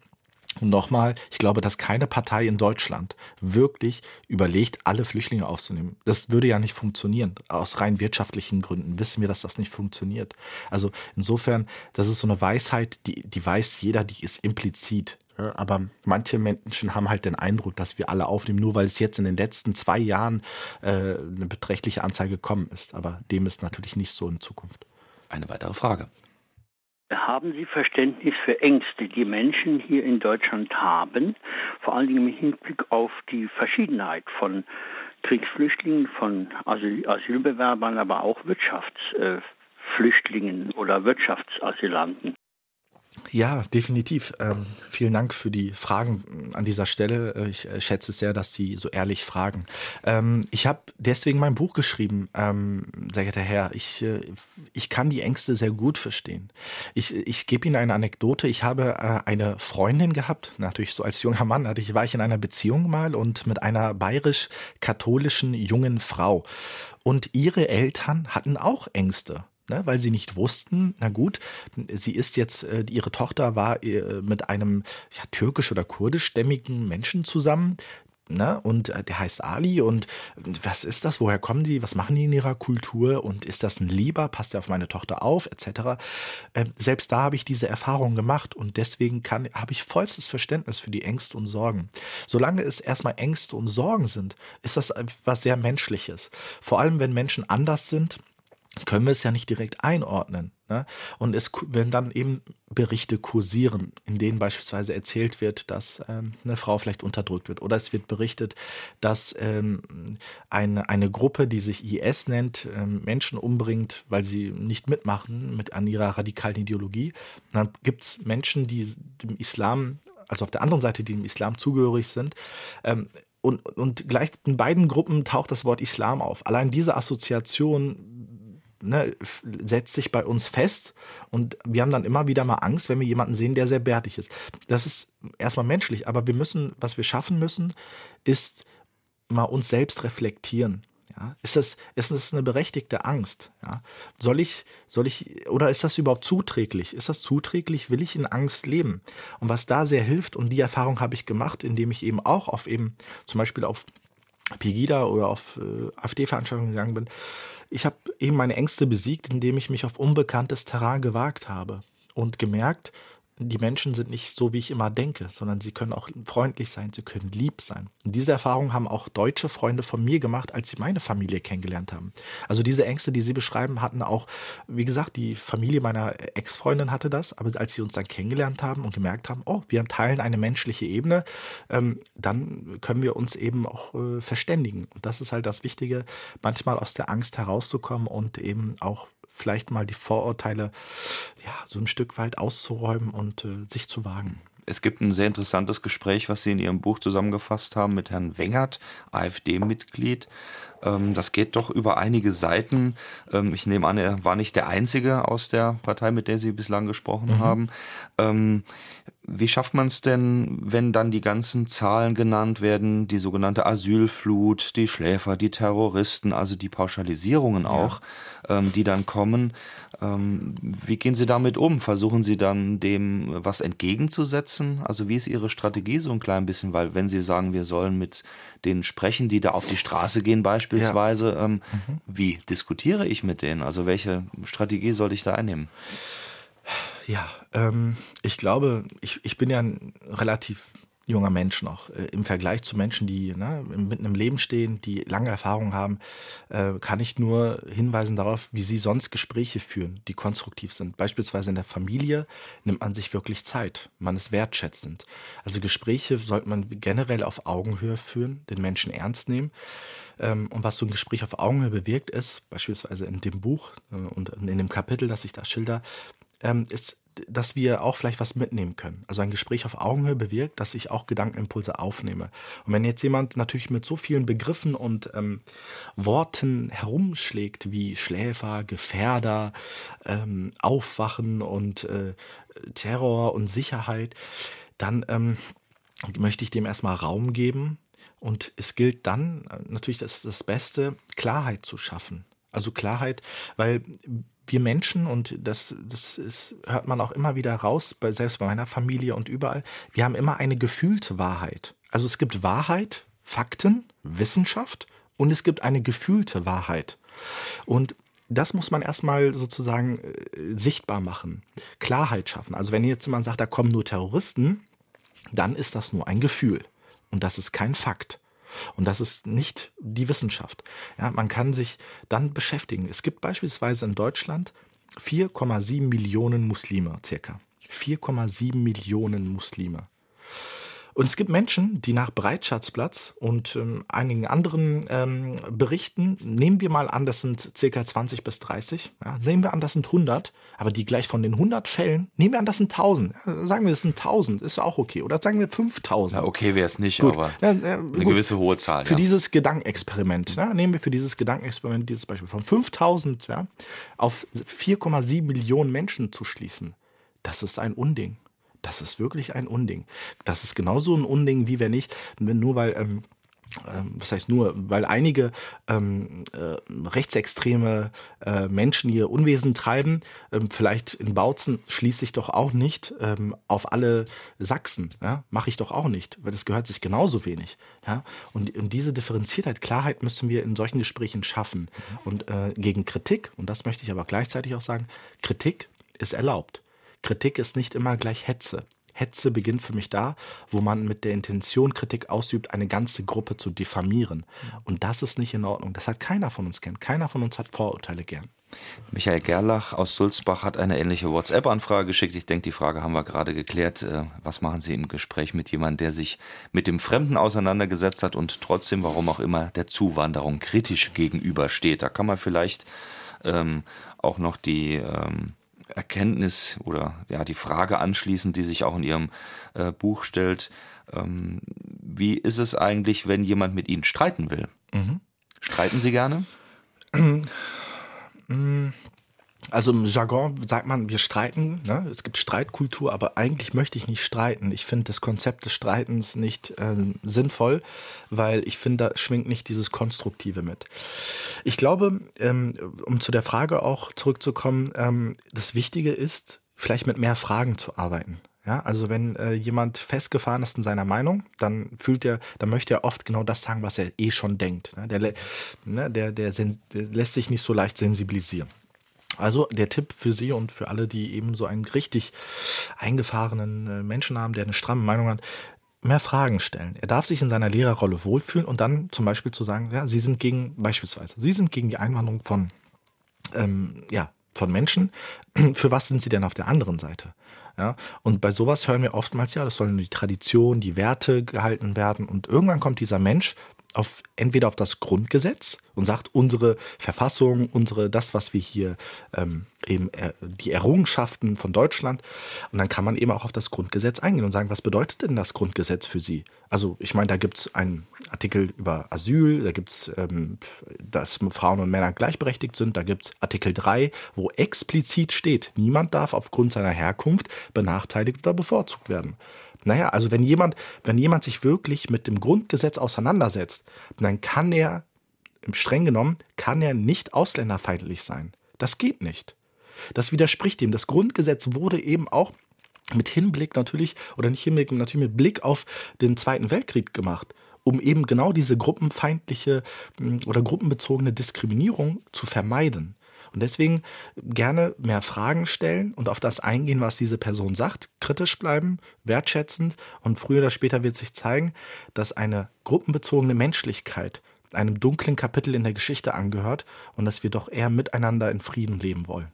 Und nochmal, ich glaube, dass keine Partei in Deutschland wirklich überlegt, alle Flüchtlinge aufzunehmen. Das würde ja nicht funktionieren. Aus rein wirtschaftlichen Gründen wissen wir, dass das nicht funktioniert. Also insofern, das ist so eine Weisheit, die, die weiß jeder, die ist implizit. Aber manche Menschen haben halt den Eindruck, dass wir alle aufnehmen, nur weil es jetzt in den letzten zwei Jahren äh, eine beträchtliche Anzahl gekommen ist. Aber dem ist natürlich nicht so in Zukunft. Eine weitere Frage. Haben Sie Verständnis für Ängste, die Menschen hier in Deutschland haben, vor allen Dingen im Hinblick auf die Verschiedenheit von Kriegsflüchtlingen, von Asyl Asylbewerbern, aber auch Wirtschaftsflüchtlingen oder Wirtschaftsasylanten? Ja, definitiv. Ähm, vielen Dank für die Fragen an dieser Stelle. Äh, ich äh, schätze es sehr, dass Sie so ehrlich fragen. Ähm, ich habe deswegen mein Buch geschrieben, ähm, sehr geehrter Herr. Ich, äh, ich kann die Ängste sehr gut verstehen. Ich, ich gebe Ihnen eine Anekdote. Ich habe äh, eine Freundin gehabt, natürlich so als junger Mann. Also ich war ich in einer Beziehung mal und mit einer bayerisch-katholischen jungen Frau. Und ihre Eltern hatten auch Ängste ne, weil sie nicht wussten, na gut, sie ist jetzt, äh, ihre Tochter war äh, mit einem ja, türkisch- oder kurdischstämmigen Menschen zusammen, Ne? Und äh, der heißt Ali. Und was ist das? Woher kommen die? Was machen die in ihrer Kultur? Und ist das ein Lieber? Passt er auf meine Tochter auf? Etc. Ähm, selbst da habe ich diese Erfahrung gemacht und deswegen habe ich vollstes Verständnis für die Ängste und Sorgen. Solange es erstmal Ängste und Sorgen sind, ist das etwas sehr Menschliches. Vor allem, wenn Menschen anders sind können wir es ja nicht direkt einordnen. Ne? Und es, wenn dann eben Berichte kursieren, in denen beispielsweise erzählt wird, dass ähm, eine Frau vielleicht unterdrückt wird, oder es wird berichtet, dass ähm, eine, eine Gruppe, die sich IS nennt, ähm, Menschen umbringt, weil sie nicht mitmachen mit an ihrer radikalen Ideologie, dann gibt es Menschen, die dem Islam, also auf der anderen Seite, die dem Islam zugehörig sind, ähm, und, und gleich in beiden Gruppen taucht das Wort Islam auf. Allein diese Assoziation ne, setzt sich bei uns fest und wir haben dann immer wieder mal Angst, wenn wir jemanden sehen, der sehr bärtig ist. Das ist erstmal menschlich, aber wir müssen, was wir schaffen müssen, ist mal uns selbst reflektieren. Ja, ist das, ist das eine berechtigte Angst? Ja, soll ich, soll ich, oder ist das überhaupt zuträglich? Ist das zuträglich? Will ich in Angst leben? Und was da sehr hilft, und die Erfahrung habe ich gemacht, indem ich eben auch auf eben, zum Beispiel auf Pegida oder auf äh, AfD-Veranstaltungen gegangen bin, ich habe eben meine Ängste besiegt, indem ich mich auf unbekanntes Terrain gewagt habe und gemerkt, die Menschen sind nicht so, wie ich immer denke, sondern sie können auch freundlich sein, sie können lieb sein. Und diese Erfahrung haben auch deutsche Freunde von mir gemacht, als sie meine Familie kennengelernt haben. Also diese Ängste, die sie beschreiben, hatten auch, wie gesagt, die Familie meiner Ex-Freundin hatte das, aber als sie uns dann kennengelernt haben und gemerkt haben, oh, wir teilen eine menschliche Ebene, ähm, dann können wir uns eben auch äh, verständigen. Und das ist halt das Wichtige, manchmal aus der Angst herauszukommen und eben auch vielleicht mal die Vorurteile ja, so ein Stück weit auszuräumen und äh, sich zu wagen. Es gibt ein sehr interessantes Gespräch, was Sie in Ihrem Buch zusammengefasst haben mit Herrn Wengert, AfD-Mitglied. Ähm, das geht doch über einige Seiten. Ähm, ich nehme an, er war nicht der Einzige aus der Partei, mit der Sie bislang gesprochen mhm. haben. Wie schafft man es denn, wenn dann die ganzen Zahlen genannt werden, die sogenannte Asylflut, die Schläfer, die Terroristen, also die Pauschalisierungen auch, ja. ähm, die dann kommen? Ähm, wie gehen Sie damit um? Versuchen Sie dann dem was entgegenzusetzen? Also wie ist Ihre Strategie so ein klein bisschen? Weil wenn Sie sagen, wir sollen mit denen sprechen, die da auf die Straße gehen beispielsweise, ja. ähm, mhm. wie diskutiere ich mit denen? Also welche Strategie sollte ich da einnehmen? Ja, ähm, ich glaube, ich, ich bin ja ein relativ junger Mensch noch. Äh, Im Vergleich zu Menschen, die ne, mitten im Leben stehen, die lange Erfahrung haben, äh, kann ich nur hinweisen darauf, wie sie sonst Gespräche führen, die konstruktiv sind. Beispielsweise in der Familie nimmt man sich wirklich Zeit. Man ist wertschätzend. Also Gespräche sollte man generell auf Augenhöhe führen, den Menschen ernst nehmen. Ähm, und was so ein Gespräch auf Augenhöhe bewirkt, ist, beispielsweise in dem Buch äh, und in dem Kapitel, das ich da schilder, ähm, ist, dass wir auch vielleicht was mitnehmen können. Also ein Gespräch auf Augenhöhe bewirkt, dass ich auch Gedankenimpulse aufnehme. Und wenn jetzt jemand natürlich mit so vielen Begriffen und ähm, Worten herumschlägt wie Schläfer, Gefährder, ähm, Aufwachen und äh, Terror und Sicherheit, dann ähm, möchte ich dem erstmal Raum geben. Und es gilt dann äh, natürlich das, das Beste, Klarheit zu schaffen. Also Klarheit, weil wir Menschen, und das, das ist, hört man auch immer wieder raus, bei, selbst bei meiner Familie und überall, wir haben immer eine gefühlte Wahrheit. Also es gibt Wahrheit, Fakten, Wissenschaft und es gibt eine gefühlte Wahrheit. Und das muss man erstmal sozusagen äh, sichtbar machen, Klarheit schaffen. Also wenn jetzt jemand sagt, da kommen nur Terroristen, dann ist das nur ein Gefühl und das ist kein Fakt. Und das ist nicht die Wissenschaft. Ja, man kann sich dann beschäftigen. Es gibt beispielsweise in Deutschland 4,7 Millionen Muslime circa. 4,7 Millionen Muslime. Und es gibt Menschen, die nach Breitschatzplatz und ähm, einigen anderen ähm, Berichten, nehmen wir mal an, das sind circa 20 bis 30, ja, nehmen wir an, das sind 100, aber die gleich von den 100 Fällen, nehmen wir an, das sind 1000, ja, sagen wir, das sind 1000, ist auch okay, oder sagen wir 5000. Ja, okay wäre es nicht, gut. aber ja, eine gut. gewisse hohe Zahl. Für dieses Gedankenexperiment, nehmen wir für dieses Gedankenexperiment dieses Beispiel von 5000 ja, auf 4,7 Millionen Menschen zu schließen, das ist ein Unding. Das ist wirklich ein Unding. Das ist genauso ein Unding, wie wenn ich, nur weil ähm, ähm, was heißt nur, weil einige ähm, äh, rechtsextreme äh, Menschen ihr Unwesen treiben, ähm, vielleicht in Bautzen schließe ich doch auch nicht ähm, auf alle Sachsen, ja? mache ich doch auch nicht, weil das gehört sich genauso wenig. Ja? Und, und diese Differenziertheit, Klarheit müssen wir in solchen Gesprächen schaffen. Und äh, gegen Kritik, und das möchte ich aber gleichzeitig auch sagen, Kritik ist erlaubt. Kritik ist nicht immer gleich Hetze. Hetze beginnt für mich da, wo man mit der Intention Kritik ausübt, eine ganze Gruppe zu diffamieren. Und das ist nicht in Ordnung. Das hat keiner von uns gern. Keiner von uns hat Vorurteile gern. Michael Gerlach aus Sulzbach hat eine ähnliche WhatsApp-Anfrage geschickt. Ich denke, die Frage haben wir gerade geklärt. Äh, was machen Sie im Gespräch mit jemandem, der sich mit dem Fremden auseinandergesetzt hat und trotzdem, warum auch immer, der Zuwanderung kritisch gegenübersteht? Da kann man vielleicht ähm, auch noch die ähm, Erkenntnis oder ja die Frage anschließen, die sich auch in Ihrem äh, Buch stellt. Ähm, wie ist es eigentlich, wenn jemand mit Ihnen streiten will? Mhm. Streiten Sie gerne? Also im Jargon sagt man, wir streiten, ne? es gibt Streitkultur, aber eigentlich möchte ich nicht streiten. Ich finde das Konzept des Streitens nicht ähm, sinnvoll, weil ich finde, da schwingt nicht dieses Konstruktive mit. Ich glaube, ähm, um zu der Frage auch zurückzukommen, ähm, das Wichtige ist, vielleicht mit mehr Fragen zu arbeiten. Ja, also wenn äh, jemand festgefahren ist in seiner Meinung, dann fühlt er, dann möchte er oft genau das sagen, was er eh schon denkt. Ne? Der, ne, der, der, der lässt sich nicht so leicht sensibilisieren. Also der Tipp für Sie und für alle, die eben so einen richtig eingefahrenen äh, Menschen haben, der eine stramme Meinung hat, mehr Fragen stellen. Er darf sich in seiner Lehrerrolle wohlfühlen und dann zum Beispiel zu sagen, ja, Sie sind gegen, beispielsweise, Sie sind gegen die Einwanderung von, ähm, ja, von Menschen. Für was sind Sie denn auf der anderen Seite? Ja, und bei sowas hören wir oftmals, ja, das sollen die Tradition, die Werte gehalten werden. Und irgendwann kommt dieser Mensch auf, entweder auf das Grundgesetz und sagt, unsere Verfassung, unsere, das, was wir hier ähm, eben äh, die Errungenschaften von Deutschland. Und dann kann man eben auch auf das Grundgesetz eingehen und sagen, was bedeutet denn das Grundgesetz für Sie? Also ich meine, da gibt es einen Artikel über Asyl, da gibt es, ähm, dass Frauen und Männer gleichberechtigt sind, da gibt es Artikel 3, wo explizit steht, niemand darf aufgrund seiner Herkunft benachteiligt oder bevorzugt werden. Naja, also wenn jemand, wenn jemand sich wirklich mit dem Grundgesetz auseinandersetzt, dann kann er, im streng genommen, kann er nicht ausländerfeindlich sein. Das geht nicht. Das widerspricht dem. Das Grundgesetz wurde eben auch mit Hinblick natürlich, oder nicht Hinblick, natürlich mit Blick auf den Zweiten Weltkrieg gemacht, um eben genau diese gruppenfeindliche hm, oder gruppenbezogene Diskriminierung zu vermeiden. Und deswegen gerne mehr Fragen stellen und auf das eingehen, was diese Person sagt, kritisch bleiben, wertschätzend und früher oder später wird sich zeigen, dass eine gruppenbezogene Menschlichkeit einem dunklen Kapitel in der Geschichte angehört und dass wir doch eher miteinander in Frieden leben wollen.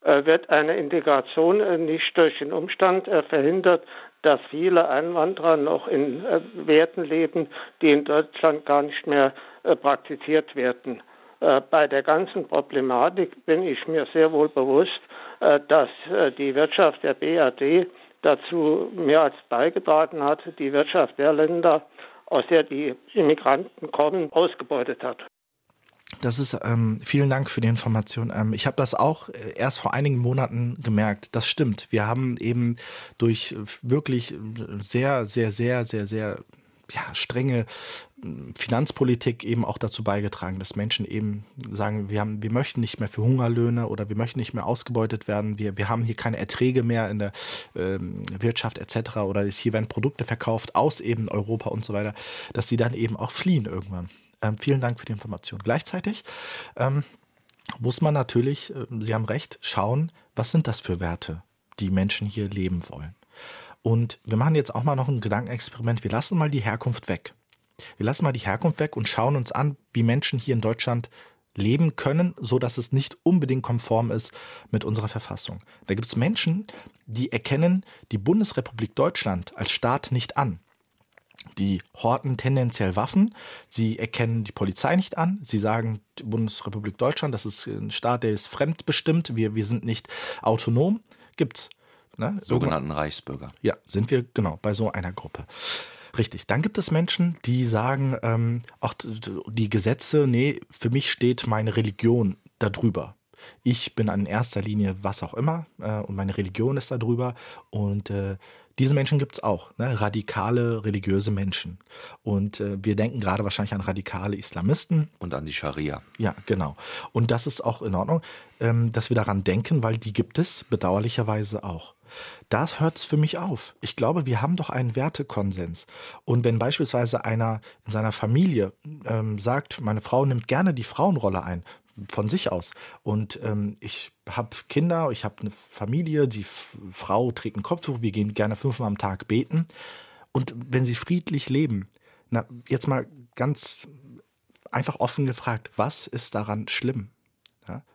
Äh, wird eine Integration äh, nicht durch den Umstand äh, verhindert, dass viele Einwanderer noch in Werten leben, die in Deutschland gar nicht mehr praktiziert werden. Äh, bei der ganzen Problematik bin ich mir sehr wohl bewusst, äh, dass äh, die Wirtschaft der BRD dazu mehr als beigetragen hat, die Wirtschaft der Länder, aus der die Immigranten kommen, ausgebeutet hat. Das ist, ähm, vielen Dank für die Information. Ähm, ich habe das auch erst vor einigen Monaten gemerkt. Das stimmt. Wir haben eben durch wirklich sehr, sehr, sehr, sehr, sehr ja, strenge hm, Finanzpolitik eben auch dazu beigetragen, dass Menschen eben sagen, wir, haben, wir möchten nicht mehr für Hungerlöhne oder wir möchten nicht mehr ausgebeutet werden, wir, wir haben hier keine Erträge mehr in der ähm, Wirtschaft etc. oder hier werden Produkte verkauft aus eben Europa und so weiter, dass sie dann eben auch fliehen irgendwann. Ähm, vielen Dank für die Information. Gleichzeitig ähm, muss man natürlich, äh, Sie haben recht, schauen, was sind das für Werte, die Menschen hier leben wollen. Und wir machen jetzt auch mal noch ein Gedankenexperiment. Wir lassen mal die Herkunft weg. Wir lassen mal die Herkunft weg und schauen uns an, wie Menschen hier in Deutschland leben können, so dass es nicht unbedingt konform ist mit unserer Verfassung. Da gibt es Menschen, die erkennen die Bundesrepublik Deutschland als Staat nicht an. Die horten tendenziell Waffen, sie erkennen die Polizei nicht an, sie sagen, die Bundesrepublik Deutschland, das ist ein Staat, der ist fremdbestimmt, wir, wir sind nicht autonom. Gibt's. Ne? Sogenannten Reichsbürger. Ja, sind wir genau bei so einer Gruppe. Richtig. Dann gibt es Menschen, die sagen, ähm, auch die Gesetze, nee, für mich steht meine Religion darüber. Ich bin in erster Linie was auch immer äh, und meine Religion ist darüber. Und äh, diese Menschen gibt es auch, ne? radikale religiöse Menschen. Und äh, wir denken gerade wahrscheinlich an radikale Islamisten. Und an die Scharia. Ja, genau. Und das ist auch in Ordnung, ähm, dass wir daran denken, weil die gibt es bedauerlicherweise auch. Da hört es für mich auf. Ich glaube, wir haben doch einen Wertekonsens. Und wenn beispielsweise einer in seiner Familie ähm, sagt, meine Frau nimmt gerne die Frauenrolle ein, von sich aus. Und ähm, ich habe Kinder, ich habe eine Familie, die Frau trägt ein Kopftuch, wir gehen gerne fünfmal am Tag beten. Und wenn sie friedlich leben, na, jetzt mal ganz einfach offen gefragt, was ist daran schlimm?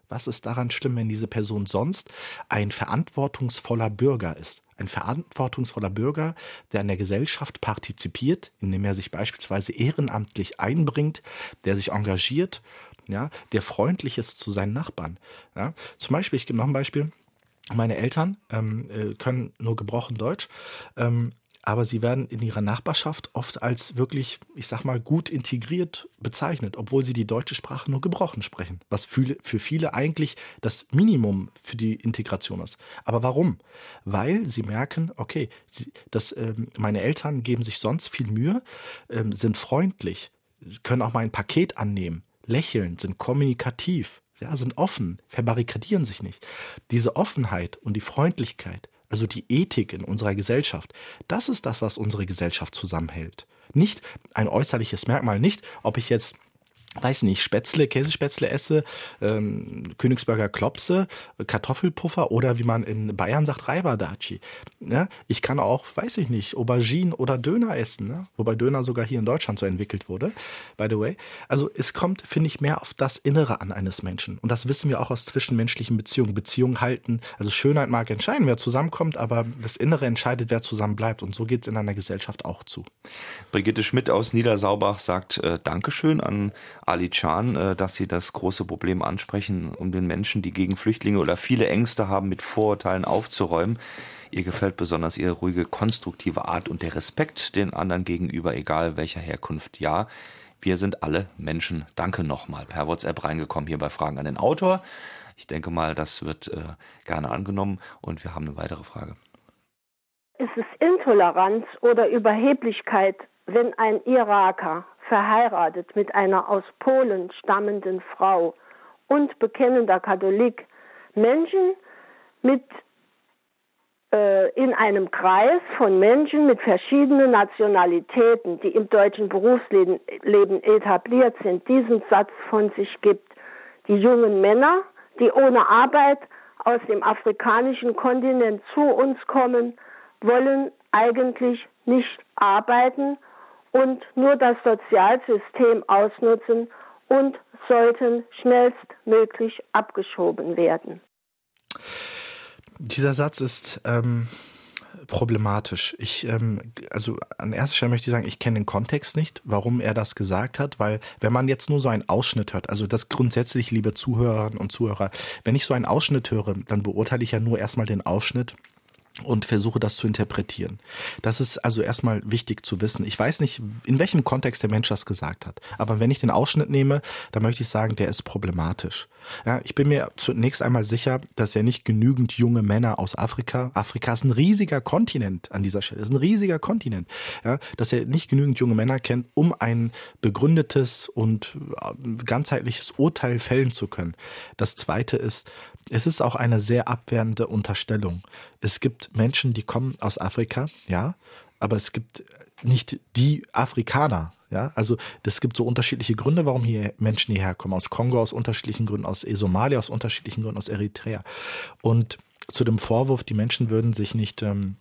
Was ist daran schlimm, wenn diese Person sonst ein verantwortungsvoller Bürger ist? Ein verantwortungsvoller Bürger, der an der Gesellschaft partizipiert, indem er sich beispielsweise ehrenamtlich einbringt, der sich engagiert, ja, der freundlich ist zu seinen Nachbarn. Ja. Zum Beispiel, ich gebe noch ein Beispiel. Meine Eltern ähm, äh, können nur gebrochen Deutsch. Ähm, aber sie werden in ihrer Nachbarschaft oft als wirklich, ich sag mal, gut integriert bezeichnet, obwohl sie die deutsche Sprache nur gebrochen sprechen, was für, viele eigentlich das Minimum für die Integration ist. Aber warum? Weil sie merken, okay, sie, das, ähm, meine Eltern geben sich sonst viel Mühe, ähm, sind freundlich, können auch mal ein Paket annehmen, lächeln, sind kommunikativ, ja, sind offen, verbarrikadieren sich nicht. Diese Offenheit und die Freundlichkeit, also die Ethik in unserer Gesellschaft, das ist das, was unsere Gesellschaft zusammenhält. Nicht ein äußerliches Merkmal, nicht ob ich jetzt weiß nicht, Spätzle, Käsespätzle esse, ähm, Königsberger Klopse, Kartoffelpuffer oder wie man in Bayern sagt, Reibadachi. Ne? Ich kann auch, weiß ich nicht, Aubergine oder Döner essen, ne? wobei Döner sogar hier in Deutschland so entwickelt wurde, by the way. Also es kommt, finde ich, mehr auf das Innere an eines Menschen. Und das wissen wir auch aus zwischenmenschlichen Beziehungen. Beziehungen halten, also Schönheit mag entscheiden, wer zusammenkommt, aber das Innere entscheidet, wer zusammen bleibt. Und so geht es in einer Gesellschaft auch zu. Brigitte Schmidt aus Niedersaubach sagt äh, Dankeschön an Ali Can, äh, dass Sie das große Problem ansprechen, um den Menschen, die gegen Flüchtlinge oder viele Ängste haben, mit Vorurteilen aufzuräumen. Ihr gefällt besonders Ihre ruhige, konstruktive Art und der Respekt den anderen gegenüber, egal welcher Herkunft. Ja, wir sind alle Menschen. Danke nochmal per WhatsApp reingekommen hier bei Fragen an den Autor. Ich denke mal, das wird äh, gerne angenommen und wir haben eine weitere Frage. Ist es Intoleranz oder Überheblichkeit, wenn ein Iraker verheiratet mit einer aus Polen stammenden Frau und bekennender Katholik Menschen mit äh, in einem Kreis von Menschen mit verschiedenen Nationalitäten, die im deutschen Berufsleben Leben etabliert sind, diesen Satz von sich gibt. Die jungen Männer, die ohne Arbeit aus dem afrikanischen Kontinent zu uns kommen, wollen eigentlich nicht arbeiten und nur das Sozialsystem ausnutzen und sollten schnellstmöglich abgeschoben werden. Dieser Satz ist ähm, problematisch. Ich, ähm, also an erster Stelle möchte ich sagen, ich kenne den Kontext nicht, warum er das gesagt hat, weil wenn man jetzt nur so einen Ausschnitt hört, also das grundsätzlich, liebe Zuhörerinnen und Zuhörer, wenn ich so einen Ausschnitt höre, dann beurteile ich ja nur erstmal den Ausschnitt und versuche das zu interpretieren. Das ist also erstmal wichtig zu wissen. Ich weiß nicht, in welchem Kontext der Mensch das gesagt hat, aber wenn ich den Ausschnitt nehme, dann möchte ich sagen, der ist problematisch. Ja, ich bin mir zunächst einmal sicher, dass er nicht genügend junge Männer aus Afrika, Afrika ist ein riesiger Kontinent an dieser Stelle, ist ein riesiger Kontinent, ja, dass er nicht genügend junge Männer kennt, um ein begründetes und äh, ganzheitliches Urteil fällen zu können. Das zweite ist, es ist auch eine sehr abwehrende Unterstellung. Es gibt Menschen, die kommen aus Afrika, ja, aber es gibt nicht die Afrikaner. Ja, also es gibt so unterschiedliche Gründe, warum hier Menschen hierher kommen. Aus Kongo aus unterschiedlichen Gründen, aus Somalia aus unterschiedlichen Gründen, aus Eritrea. Und zu dem Vorwurf, die Menschen würden sich nicht ähm,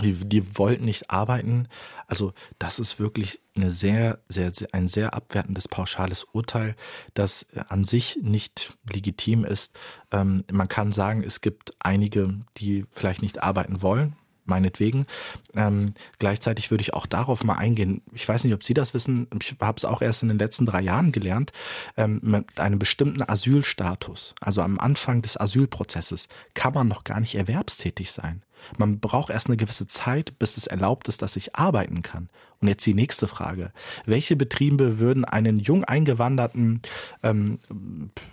die, die wollten nicht arbeiten. Also das ist wirklich eine sehr, sehr, sehr, ein sehr abwertendes, pauschales Urteil, das an sich nicht legitim ist. Ähm, man kann sagen, es gibt einige, die vielleicht nicht arbeiten wollen, meinetwegen. Ähm, gleichzeitig würde ich auch darauf mal eingehen. Ich weiß nicht, ob Sie das wissen. Ich habe es auch erst in den letzten drei Jahren gelernt. Ähm, mit einem bestimmten Asylstatus, also am Anfang des Asylprozesses, kann man noch gar nicht erwerbstätig sein. Man braucht erst eine gewisse Zeit, bis es erlaubt ist, dass ich arbeiten kann. Und jetzt die nächste Frage. Welche Betriebe würden einen jung eingewanderten ähm,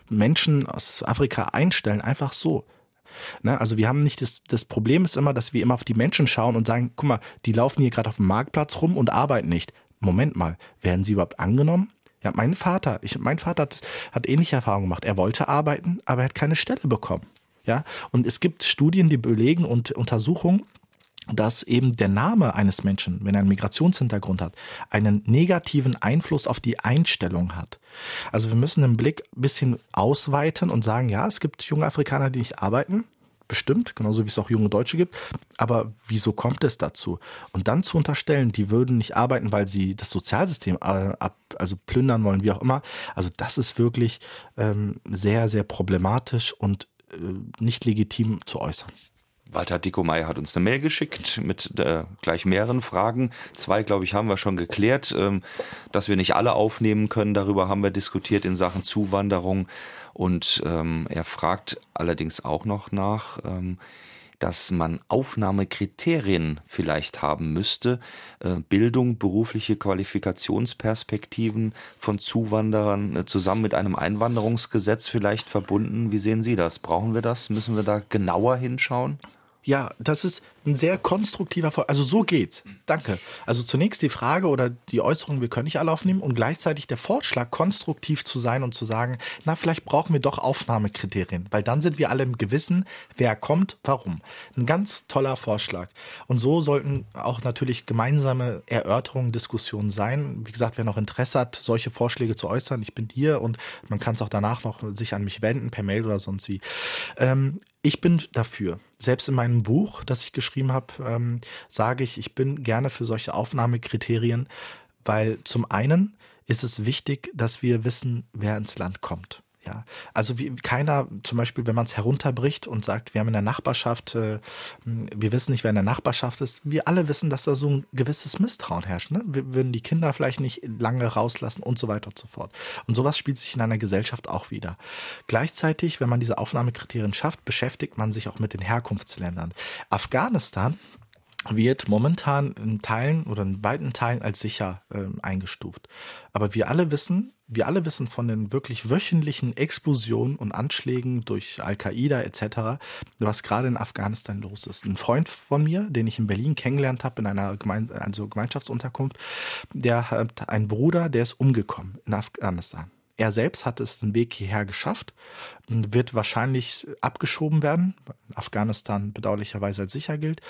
Menschen aus Afrika einstellen, einfach so? Ne? Also wir haben nicht das, das Problem ist immer, dass wir immer auf die Menschen schauen und sagen, guck mal, die laufen hier gerade auf dem Marktplatz rum und arbeiten nicht. Moment mal, werden sie überhaupt angenommen? Ja, mein Vater, ich, mein Vater hat, hat ähnliche Erfahrungen gemacht. Er wollte arbeiten, aber er hat keine Stelle bekommen. Ja, und es gibt Studien, die belegen und Untersuchungen, dass eben der Name eines Menschen, wenn er einen Migrationshintergrund hat, einen negativen Einfluss auf die Einstellung hat. Also wir müssen den Blick ein bisschen ausweiten und sagen, ja, es gibt junge Afrikaner, die nicht arbeiten, bestimmt, genauso wie es auch junge Deutsche gibt. Aber wieso kommt es dazu? Und dann zu unterstellen, die würden nicht arbeiten, weil sie das Sozialsystem äh, ab, also plündern wollen, wie auch immer. Also das ist wirklich ähm, sehr, sehr problematisch und äh, nicht legitim zu äußern. Walter Dickomeyer hat uns eine Mail geschickt mit äh, gleich mehreren Fragen. Zwei, glaube ich, haben wir schon geklärt. Ähm, dass wir nicht alle aufnehmen können, darüber haben wir diskutiert in Sachen Zuwanderung. Und ähm, er fragt allerdings auch noch nach, ähm, dass man Aufnahmekriterien vielleicht haben müsste, äh, Bildung, berufliche Qualifikationsperspektiven von Zuwanderern äh, zusammen mit einem Einwanderungsgesetz vielleicht verbunden. Wie sehen Sie das? Brauchen wir das? Müssen wir da genauer hinschauen? Ja, das ist ein sehr konstruktiver Vorschlag. Also so geht's. Danke. Also zunächst die Frage oder die Äußerung, wir können nicht alle aufnehmen und gleichzeitig der Vorschlag, konstruktiv zu sein und zu sagen, na, vielleicht brauchen wir doch Aufnahmekriterien, weil dann sind wir alle im Gewissen, wer kommt, warum. Ein ganz toller Vorschlag. Und so sollten auch natürlich gemeinsame Erörterungen, Diskussionen sein. Wie gesagt, wer noch Interesse hat, solche Vorschläge zu äußern, ich bin hier und man kann es auch danach noch sich an mich wenden, per Mail oder sonst wie. Ähm, ich bin dafür. Selbst in meinem Buch, das ich geschrieben habe, ähm, sage ich, ich bin gerne für solche Aufnahmekriterien, weil zum einen ist es wichtig, dass wir wissen, wer ins Land kommt. Ja, also wie keiner, zum Beispiel, wenn man es herunterbricht und sagt, wir haben in der Nachbarschaft, äh, wir wissen nicht, wer in der Nachbarschaft ist, wir alle wissen, dass da so ein gewisses Misstrauen herrscht. Ne? Wir würden die Kinder vielleicht nicht lange rauslassen und so weiter und so fort. Und sowas spielt sich in einer Gesellschaft auch wieder. Gleichzeitig, wenn man diese Aufnahmekriterien schafft, beschäftigt man sich auch mit den Herkunftsländern. Afghanistan wird momentan in Teilen oder in weiten Teilen als sicher äh, eingestuft. Aber wir alle wissen, wir alle wissen von den wirklich wöchentlichen Explosionen und Anschlägen durch Al-Qaida etc., was gerade in Afghanistan los ist. Ein Freund von mir, den ich in Berlin kennengelernt habe, in einer Gemein also Gemeinschaftsunterkunft, der hat einen Bruder, der ist umgekommen in Afghanistan. Er selbst hat es den Weg hierher geschafft, wird wahrscheinlich abgeschoben werden, Afghanistan bedauerlicherweise als sicher gilt,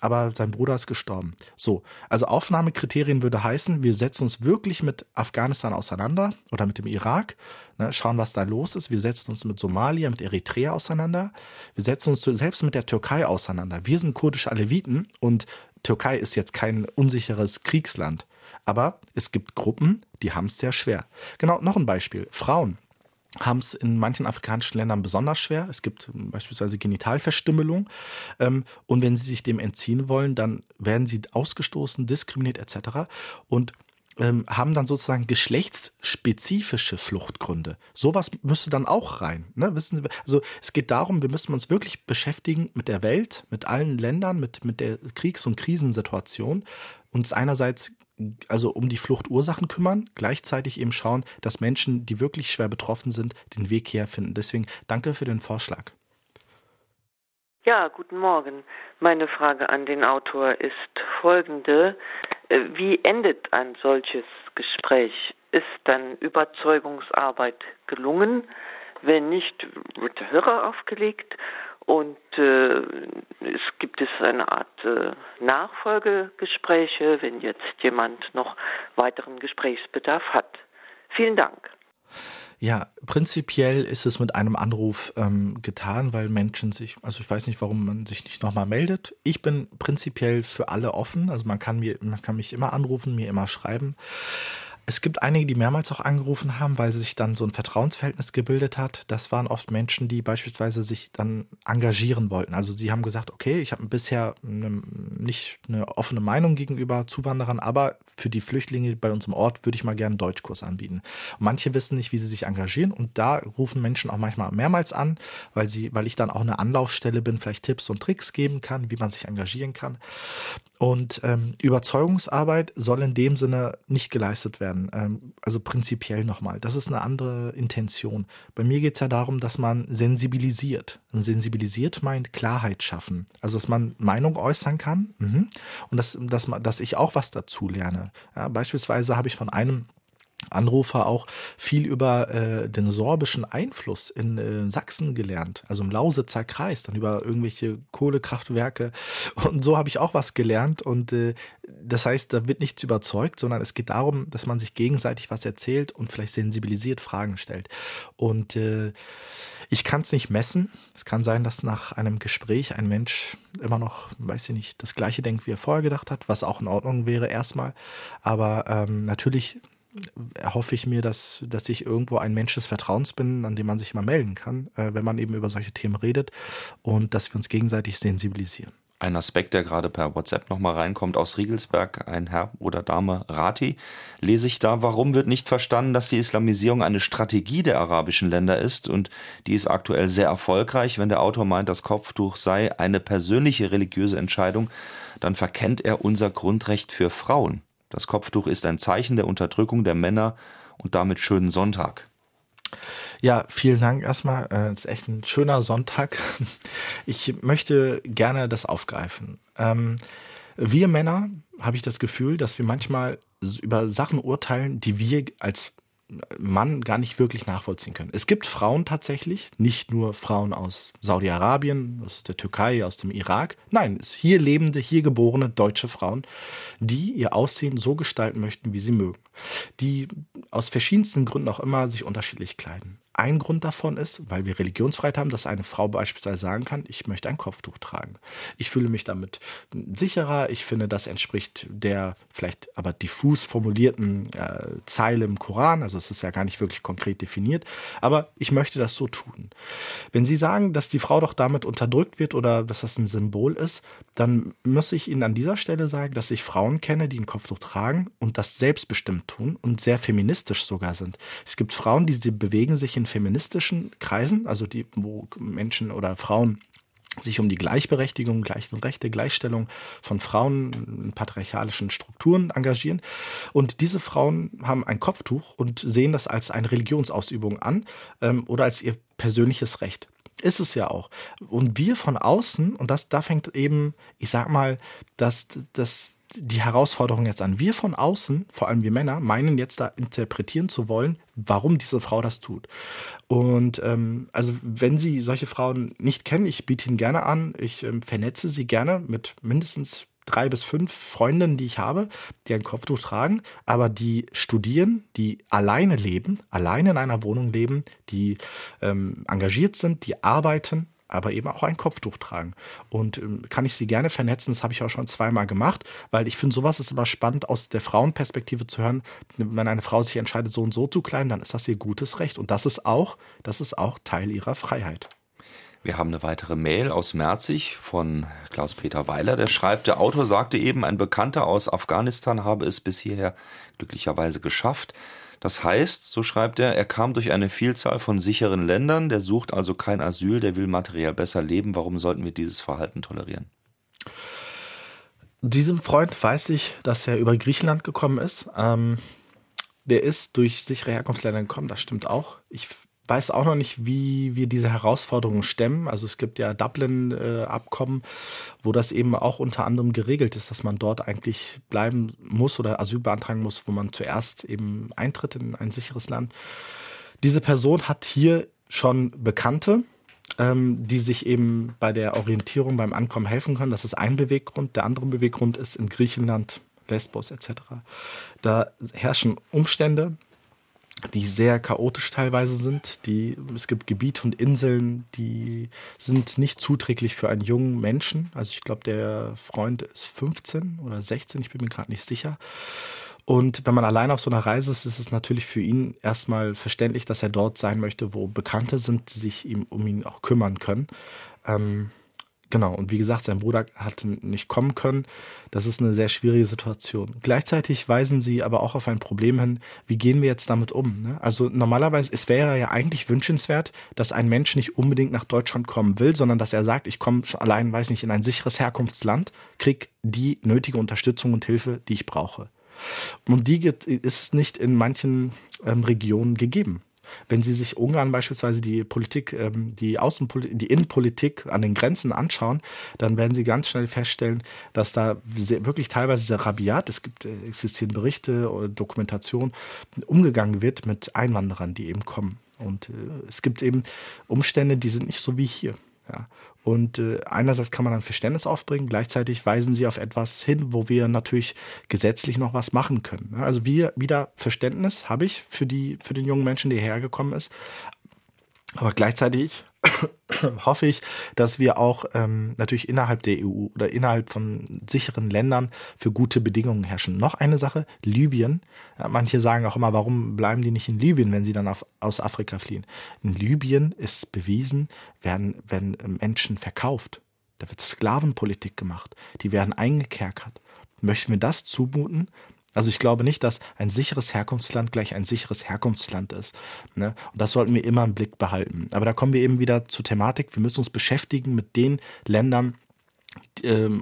aber sein Bruder ist gestorben. So, also Aufnahmekriterien würde heißen, wir setzen uns wirklich mit Afghanistan auseinander oder mit dem Irak, ne, schauen, was da los ist. Wir setzen uns mit Somalia, mit Eritrea auseinander. Wir setzen uns selbst mit der Türkei auseinander. Wir sind kurdische Aleviten und Türkei ist jetzt kein unsicheres Kriegsland. Aber es gibt Gruppen, die haben es sehr schwer. Genau, noch ein Beispiel. Frauen haben es in manchen afrikanischen Ländern besonders schwer. Es gibt beispielsweise Genitalverstümmelung. Ähm, und wenn sie sich dem entziehen wollen, dann werden sie ausgestoßen, diskriminiert etc. Und ähm, haben dann sozusagen geschlechtsspezifische Fluchtgründe. Sowas müsste dann auch rein. Ne? Wissen Sie, also es geht darum, wir müssen uns wirklich beschäftigen mit der Welt, mit allen Ländern, mit, mit der Kriegs- und Krisensituation. Uns einerseits also um die Fluchtursachen kümmern, gleichzeitig eben schauen, dass Menschen, die wirklich schwer betroffen sind, den Weg hierher finden. Deswegen danke für den Vorschlag. Ja, guten Morgen. Meine Frage an den Autor ist folgende. Äh, wie endet ein solches Gespräch? Ist dann Überzeugungsarbeit gelungen? Wenn nicht, wird der Hörer aufgelegt und äh, es gibt es eine Art äh, Nachfolgegespräche, wenn jetzt jemand noch weiteren Gesprächsbedarf hat. Vielen Dank. Ja, prinzipiell ist es mit einem Anruf ähm, getan, weil Menschen sich, also ich weiß nicht, warum man sich nicht nochmal meldet. Ich bin prinzipiell für alle offen, also man kann mir, man kann mich immer anrufen, mir immer schreiben. Es gibt einige, die mehrmals auch angerufen haben, weil sich dann so ein Vertrauensverhältnis gebildet hat. Das waren oft Menschen, die beispielsweise sich dann engagieren wollten. Also sie haben gesagt, okay, ich habe bisher eine, nicht eine offene Meinung gegenüber Zuwanderern, aber für die Flüchtlinge bei uns im Ort würde ich mal gerne einen Deutschkurs anbieten. Und manche wissen nicht, wie sie sich engagieren und da rufen Menschen auch manchmal mehrmals an, weil sie, weil ich dann auch eine Anlaufstelle bin, vielleicht Tipps und Tricks geben kann, wie man sich engagieren kann. Und ähm, Überzeugungsarbeit soll in dem Sinne nicht geleistet werden. Ähm, also prinzipiell nochmal. Das ist eine andere Intention. Bei mir geht es ja darum, dass man sensibilisiert. Und sensibilisiert meint Klarheit schaffen. Also dass man Meinung äußern kann mhm. und dass, dass, dass ich auch was dazu lerne. Ja, beispielsweise habe ich von einem Anrufer auch viel über äh, den sorbischen Einfluss in äh, Sachsen gelernt, also im Lausitzer Kreis, dann über irgendwelche Kohlekraftwerke. Und so habe ich auch was gelernt. Und äh, das heißt, da wird nichts überzeugt, sondern es geht darum, dass man sich gegenseitig was erzählt und vielleicht sensibilisiert Fragen stellt. Und äh, ich kann es nicht messen. Es kann sein, dass nach einem Gespräch ein Mensch immer noch, weiß ich nicht, das gleiche denkt, wie er vorher gedacht hat, was auch in Ordnung wäre erstmal. Aber ähm, natürlich erhoffe ich mir, dass, dass ich irgendwo ein Mensch des Vertrauens bin, an dem man sich immer melden kann, äh, wenn man eben über solche Themen redet und dass wir uns gegenseitig sensibilisieren. Ein Aspekt, der gerade per WhatsApp nochmal reinkommt aus Riegelsberg, ein Herr oder Dame Rati, lese ich da, warum wird nicht verstanden, dass die Islamisierung eine Strategie der arabischen Länder ist und die ist aktuell sehr erfolgreich. Wenn der Autor meint, das Kopftuch sei eine persönliche religiöse Entscheidung, dann verkennt er unser Grundrecht für Frauen. Das Kopftuch ist ein Zeichen der Unterdrückung der Männer und damit schönen Sonntag. Ja, vielen Dank erstmal. Es ist echt ein schöner Sonntag. Ich möchte gerne das aufgreifen. Ähm, wir Männer habe ich das Gefühl, dass wir manchmal über Sachen urteilen, die wir als Mann gar nicht wirklich nachvollziehen können. Es gibt Frauen tatsächlich, nicht nur Frauen aus Saudi-Arabien, aus der Türkei, aus dem Irak. Nein, hier lebende, hier geborene deutsche Frauen, die ihr Aussehen so gestalten möchten, wie sie mögen. Die aus verschiedensten Gründen auch immer sich unterschiedlich kleiden. Ein Grund davon ist, weil wir Religionsfreiheit haben, dass eine Frau beispielsweise sagen kann, ich möchte ein Kopftuch tragen. Ich fühle mich damit sicherer. Ich finde, das entspricht der vielleicht aber diffus formulierten äh, Zeile im Koran. Also es ist ja gar nicht wirklich konkret definiert. Aber ich möchte das so tun. Wenn Sie sagen, dass die Frau doch damit unterdrückt wird oder dass das ein Symbol ist, dann muss ich Ihnen an dieser Stelle sagen, dass ich Frauen kenne, die ein Kopftuch tragen und das selbstbestimmt tun und sehr feministisch sogar sind. Es gibt Frauen, die bewegen sich in in feministischen Kreisen, also die, wo Menschen oder Frauen sich um die Gleichberechtigung, gleichen Rechte, Gleichstellung von Frauen in patriarchalischen Strukturen engagieren. Und diese Frauen haben ein Kopftuch und sehen das als eine Religionsausübung an ähm, oder als ihr persönliches Recht. Ist es ja auch. Und wir von außen, und das, da fängt eben, ich sag mal, dass das die Herausforderung jetzt an. Wir von außen, vor allem wir Männer, meinen jetzt da interpretieren zu wollen, warum diese Frau das tut. Und ähm, also wenn Sie solche Frauen nicht kennen, ich biete Ihnen gerne an, ich ähm, vernetze Sie gerne mit mindestens drei bis fünf Freundinnen, die ich habe, die ein Kopftuch tragen, aber die studieren, die alleine leben, alleine in einer Wohnung leben, die ähm, engagiert sind, die arbeiten aber eben auch ein Kopftuch tragen. Und ähm, kann ich sie gerne vernetzen, das habe ich auch schon zweimal gemacht, weil ich finde, sowas ist immer spannend aus der Frauenperspektive zu hören. Wenn eine Frau sich entscheidet, so und so zu kleiden, dann ist das ihr gutes Recht. Und das ist auch, das ist auch Teil ihrer Freiheit. Wir haben eine weitere Mail aus Merzig von Klaus-Peter Weiler. Der schreibt, der Autor sagte eben, ein Bekannter aus Afghanistan habe es bis hierher glücklicherweise geschafft. Das heißt, so schreibt er, er kam durch eine Vielzahl von sicheren Ländern, der sucht also kein Asyl, der will materiell besser leben. Warum sollten wir dieses Verhalten tolerieren? Diesem Freund weiß ich, dass er über Griechenland gekommen ist. Ähm, der ist durch sichere Herkunftsländer gekommen, das stimmt auch. Ich weiß auch noch nicht, wie wir diese Herausforderungen stemmen. Also es gibt ja Dublin-Abkommen, wo das eben auch unter anderem geregelt ist, dass man dort eigentlich bleiben muss oder Asyl beantragen muss, wo man zuerst eben eintritt in ein sicheres Land. Diese Person hat hier schon Bekannte, ähm, die sich eben bei der Orientierung beim Ankommen helfen können. Das ist ein Beweggrund. Der andere Beweggrund ist in Griechenland, Lesbos etc. Da herrschen Umstände, die sehr chaotisch teilweise sind. Die, es gibt Gebiete und Inseln, die sind nicht zuträglich für einen jungen Menschen. Also ich glaube, der Freund ist 15 oder 16, ich bin mir gerade nicht sicher. Und wenn man allein auf so einer Reise ist, ist es natürlich für ihn erstmal verständlich, dass er dort sein möchte, wo Bekannte sind, die sich ihm um ihn auch kümmern können. Ähm, Genau, und wie gesagt, sein Bruder hat nicht kommen können. Das ist eine sehr schwierige Situation. Gleichzeitig weisen sie aber auch auf ein Problem hin, wie gehen wir jetzt damit um? Ne? Also normalerweise, es wäre ja eigentlich wünschenswert, dass ein Mensch nicht unbedingt nach Deutschland kommen will, sondern dass er sagt, ich komme allein, weiß nicht, in ein sicheres Herkunftsland, krieg die nötige Unterstützung und Hilfe, die ich brauche. Und die ist nicht in manchen ähm, Regionen gegeben. Wenn Sie sich Ungarn beispielsweise die Politik, ähm, die Außenpolitik, die Innenpolitik an den Grenzen anschauen, dann werden Sie ganz schnell feststellen, dass da wirklich teilweise sehr rabiat, es gibt, äh, existieren Berichte oder Dokumentation, umgegangen wird mit Einwanderern, die eben kommen. Und äh, es gibt eben Umstände, die sind nicht so wie hier. Ja. Und äh, einerseits kann man dann Verständnis aufbringen, gleichzeitig weisen sie auf etwas hin, wo wir natürlich gesetzlich noch was machen können. Also wir, wieder Verständnis habe ich für, die, für den jungen Menschen, der hergekommen ist. Aber gleichzeitig hoffe ich, dass wir auch ähm, natürlich innerhalb der EU oder innerhalb von sicheren Ländern für gute Bedingungen herrschen. Noch eine Sache, Libyen. Ja, manche sagen auch immer, warum bleiben die nicht in Libyen, wenn sie dann auf, aus Afrika fliehen? In Libyen ist bewiesen, werden, werden Menschen verkauft. Da wird Sklavenpolitik gemacht. Die werden eingekerkert. Möchten wir das zumuten? Also ich glaube nicht, dass ein sicheres Herkunftsland gleich ein sicheres Herkunftsland ist. Ne? Und das sollten wir immer im Blick behalten. Aber da kommen wir eben wieder zur Thematik. Wir müssen uns beschäftigen mit den Ländern,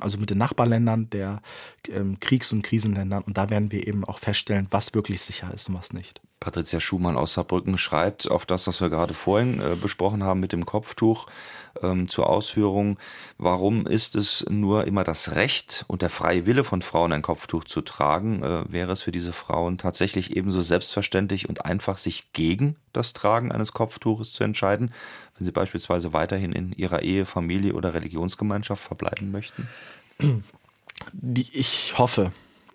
also mit den Nachbarländern der ähm, Kriegs- und Krisenländern. Und da werden wir eben auch feststellen, was wirklich sicher ist und was nicht. Patricia Schumann aus Saarbrücken schreibt auf das, was wir gerade vorhin äh, besprochen haben mit dem Kopftuch ähm, zur Ausführung. Warum ist es nur immer das Recht und der freie Wille von Frauen, ein Kopftuch zu tragen? Äh, wäre es für diese Frauen tatsächlich ebenso selbstverständlich und einfach, sich gegen das Tragen eines Kopftuches zu entscheiden, wenn sie beispielsweise weiterhin in ihrer Ehe, Familie oder Religionsgemeinschaft verbleiben möchten? Ich hoffe,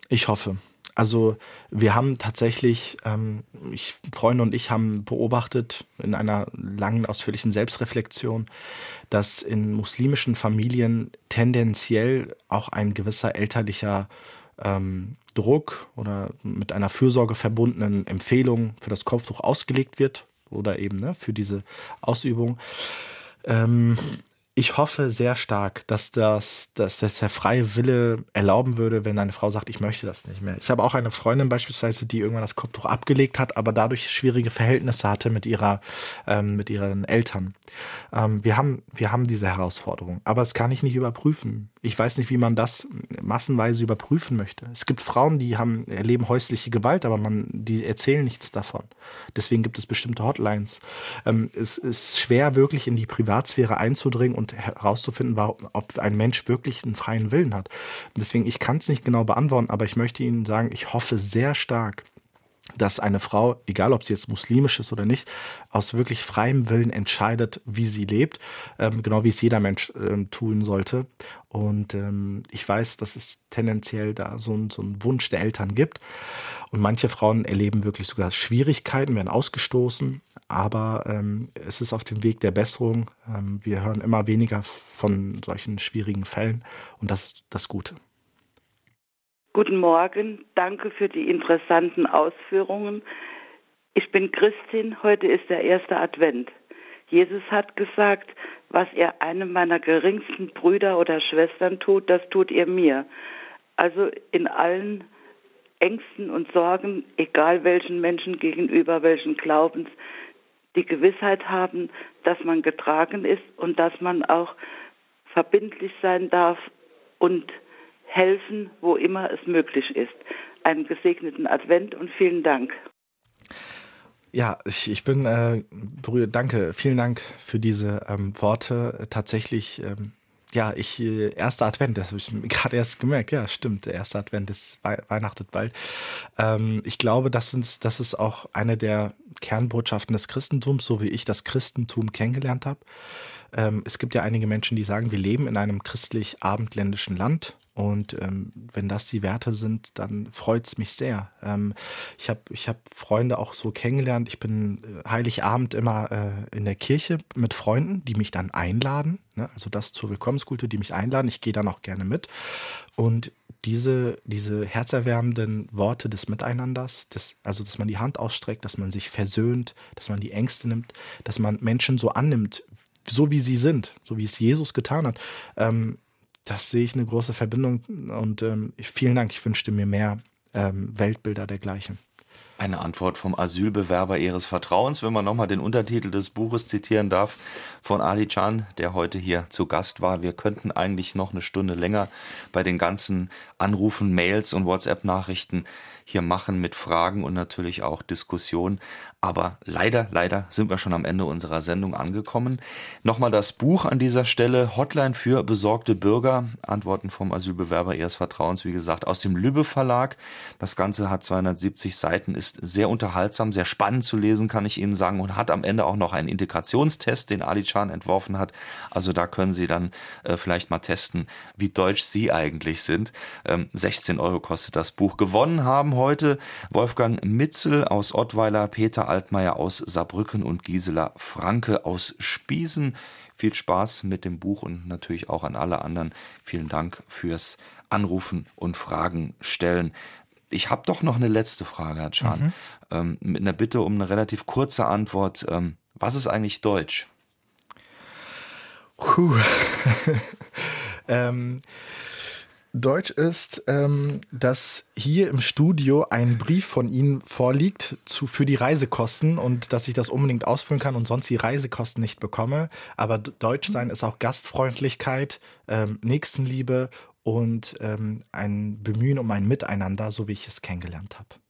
ich hoffe. Also wir haben tatsächlich, ähm, ich, Freunde und ich haben beobachtet in einer langen, ausführlichen Selbstreflexion, dass in muslimischen Familien tendenziell auch ein gewisser elterlicher ähm, Druck oder mit einer Fürsorge verbundenen Empfehlung für das Kopftuch ausgelegt wird oder eben ne, für diese Ausübung. Ähm, ich hoffe sehr stark, dass das, dass das der freie Wille erlauben würde, wenn eine Frau sagt, ich möchte das nicht mehr. Ich habe auch eine Freundin beispielsweise, die irgendwann das Kopftuch abgelegt hat, aber dadurch schwierige Verhältnisse hatte mit ihrer, ähm, mit ihren Eltern. Ähm, wir haben, wir haben diese Herausforderung, aber das kann ich nicht überprüfen. Ich weiß nicht, wie man das massenweise überprüfen möchte. Es gibt Frauen, die haben, erleben häusliche Gewalt, aber man, die erzählen nichts davon. Deswegen gibt es bestimmte Hotlines. Ähm, es ist schwer, wirklich in die Privatsphäre einzudringen und herauszufinden, ob ein Mensch wirklich einen freien Willen hat. Deswegen, ich kann es nicht genau beantworten, aber ich möchte Ihnen sagen, ich hoffe sehr stark, dass eine Frau, egal ob sie jetzt muslimisch ist oder nicht, aus wirklich freiem Willen entscheidet, wie sie lebt, ähm, genau wie es jeder Mensch ähm, tun sollte. Und ähm, ich weiß, dass es tendenziell da so, ein, so einen Wunsch der Eltern gibt. Und manche Frauen erleben wirklich sogar Schwierigkeiten, werden ausgestoßen. Aber ähm, es ist auf dem Weg der Besserung. Ähm, wir hören immer weniger von solchen schwierigen Fällen. Und das ist das Gute. Guten Morgen, danke für die interessanten Ausführungen. Ich bin Christin, heute ist der erste Advent. Jesus hat gesagt, was ihr einem meiner geringsten Brüder oder Schwestern tut, das tut ihr mir. Also in allen Ängsten und Sorgen, egal welchen Menschen gegenüber, welchen Glaubens, die Gewissheit haben, dass man getragen ist und dass man auch verbindlich sein darf und helfen, wo immer es möglich ist. Einen gesegneten Advent und vielen Dank. Ja, ich, ich bin äh, berührt. Danke, vielen Dank für diese ähm, Worte. Tatsächlich, ähm, ja, ich, äh, erster Advent, das habe ich gerade erst gemerkt. Ja, stimmt, der erste Advent ist We Weihnachtet bald. Ähm, ich glaube, das, sind, das ist auch eine der Kernbotschaften des Christentums, so wie ich das Christentum kennengelernt habe. Ähm, es gibt ja einige Menschen, die sagen, wir leben in einem christlich-abendländischen Land und ähm, wenn das die Werte sind, dann freut es mich sehr. Ähm, ich habe ich hab Freunde auch so kennengelernt. Ich bin äh, Heiligabend immer äh, in der Kirche mit Freunden, die mich dann einladen. Ne? Also das zur Willkommenskultur, die mich einladen. Ich gehe dann auch gerne mit. Und diese, diese herzerwärmenden Worte des Miteinanders, des, also dass man die Hand ausstreckt, dass man sich versöhnt, dass man die Ängste nimmt, dass man Menschen so annimmt, so wie sie sind, so wie es Jesus getan hat. Ähm, das sehe ich eine große Verbindung und ähm, vielen Dank. Ich wünschte mir mehr ähm, Weltbilder dergleichen. Eine Antwort vom Asylbewerber Ihres Vertrauens, wenn man nochmal den Untertitel des Buches zitieren darf, von Ali Can, der heute hier zu Gast war. Wir könnten eigentlich noch eine Stunde länger bei den ganzen Anrufen, Mails und WhatsApp-Nachrichten hier machen mit Fragen und natürlich auch Diskussionen. Aber leider, leider sind wir schon am Ende unserer Sendung angekommen. Nochmal das Buch an dieser Stelle, Hotline für besorgte Bürger, Antworten vom Asylbewerber Ihres Vertrauens, wie gesagt, aus dem Lübbe Verlag. Das Ganze hat 270 Seiten, ist sehr unterhaltsam, sehr spannend zu lesen, kann ich Ihnen sagen, und hat am Ende auch noch einen Integrationstest, den Ali Chan entworfen hat. Also da können Sie dann äh, vielleicht mal testen, wie deutsch Sie eigentlich sind. Ähm, 16 Euro kostet das Buch. Gewonnen haben heute Wolfgang Mitzel aus Ottweiler, Peter Altmaier aus Saarbrücken und Gisela Franke aus Spiesen. Viel Spaß mit dem Buch und natürlich auch an alle anderen. Vielen Dank fürs Anrufen und Fragen stellen. Ich habe doch noch eine letzte Frage, Herr Chan, mhm. ähm, mit einer Bitte um eine relativ kurze Antwort. Ähm, was ist eigentlich Deutsch? Puh. ähm, Deutsch ist, ähm, dass hier im Studio ein Brief von Ihnen vorliegt zu, für die Reisekosten und dass ich das unbedingt ausfüllen kann und sonst die Reisekosten nicht bekomme. Aber Deutsch sein ist auch Gastfreundlichkeit, ähm, Nächstenliebe und ähm, ein Bemühen um ein Miteinander, so wie ich es kennengelernt habe.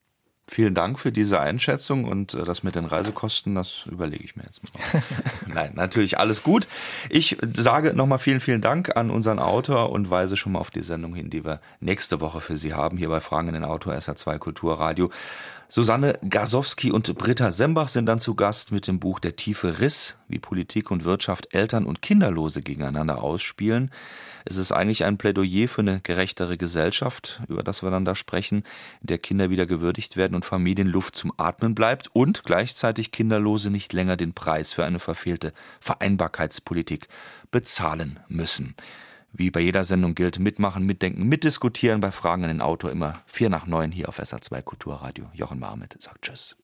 Vielen Dank für diese Einschätzung und äh, das mit den Reisekosten, das überlege ich mir jetzt mal. Nein, natürlich alles gut. Ich sage nochmal vielen, vielen Dank an unseren Autor und weise schon mal auf die Sendung hin, die wir nächste Woche für Sie haben, hier bei Fragen in den Autor SR2 Kulturradio. Susanne Gasowski und Britta Sembach sind dann zu Gast mit dem Buch Der tiefe Riss, wie Politik und Wirtschaft Eltern und Kinderlose gegeneinander ausspielen. Es ist eigentlich ein Plädoyer für eine gerechtere Gesellschaft, über das wir dann da sprechen, in der Kinder wieder gewürdigt werden und Familien Luft zum Atmen bleibt und gleichzeitig Kinderlose nicht länger den Preis für eine verfehlte Vereinbarkeitspolitik bezahlen müssen. Wie bei jeder Sendung gilt, mitmachen, mitdenken, mitdiskutieren bei Fragen an den Autor immer vier nach neun hier auf SA2 Kulturradio. Jochen Marmit sagt Tschüss.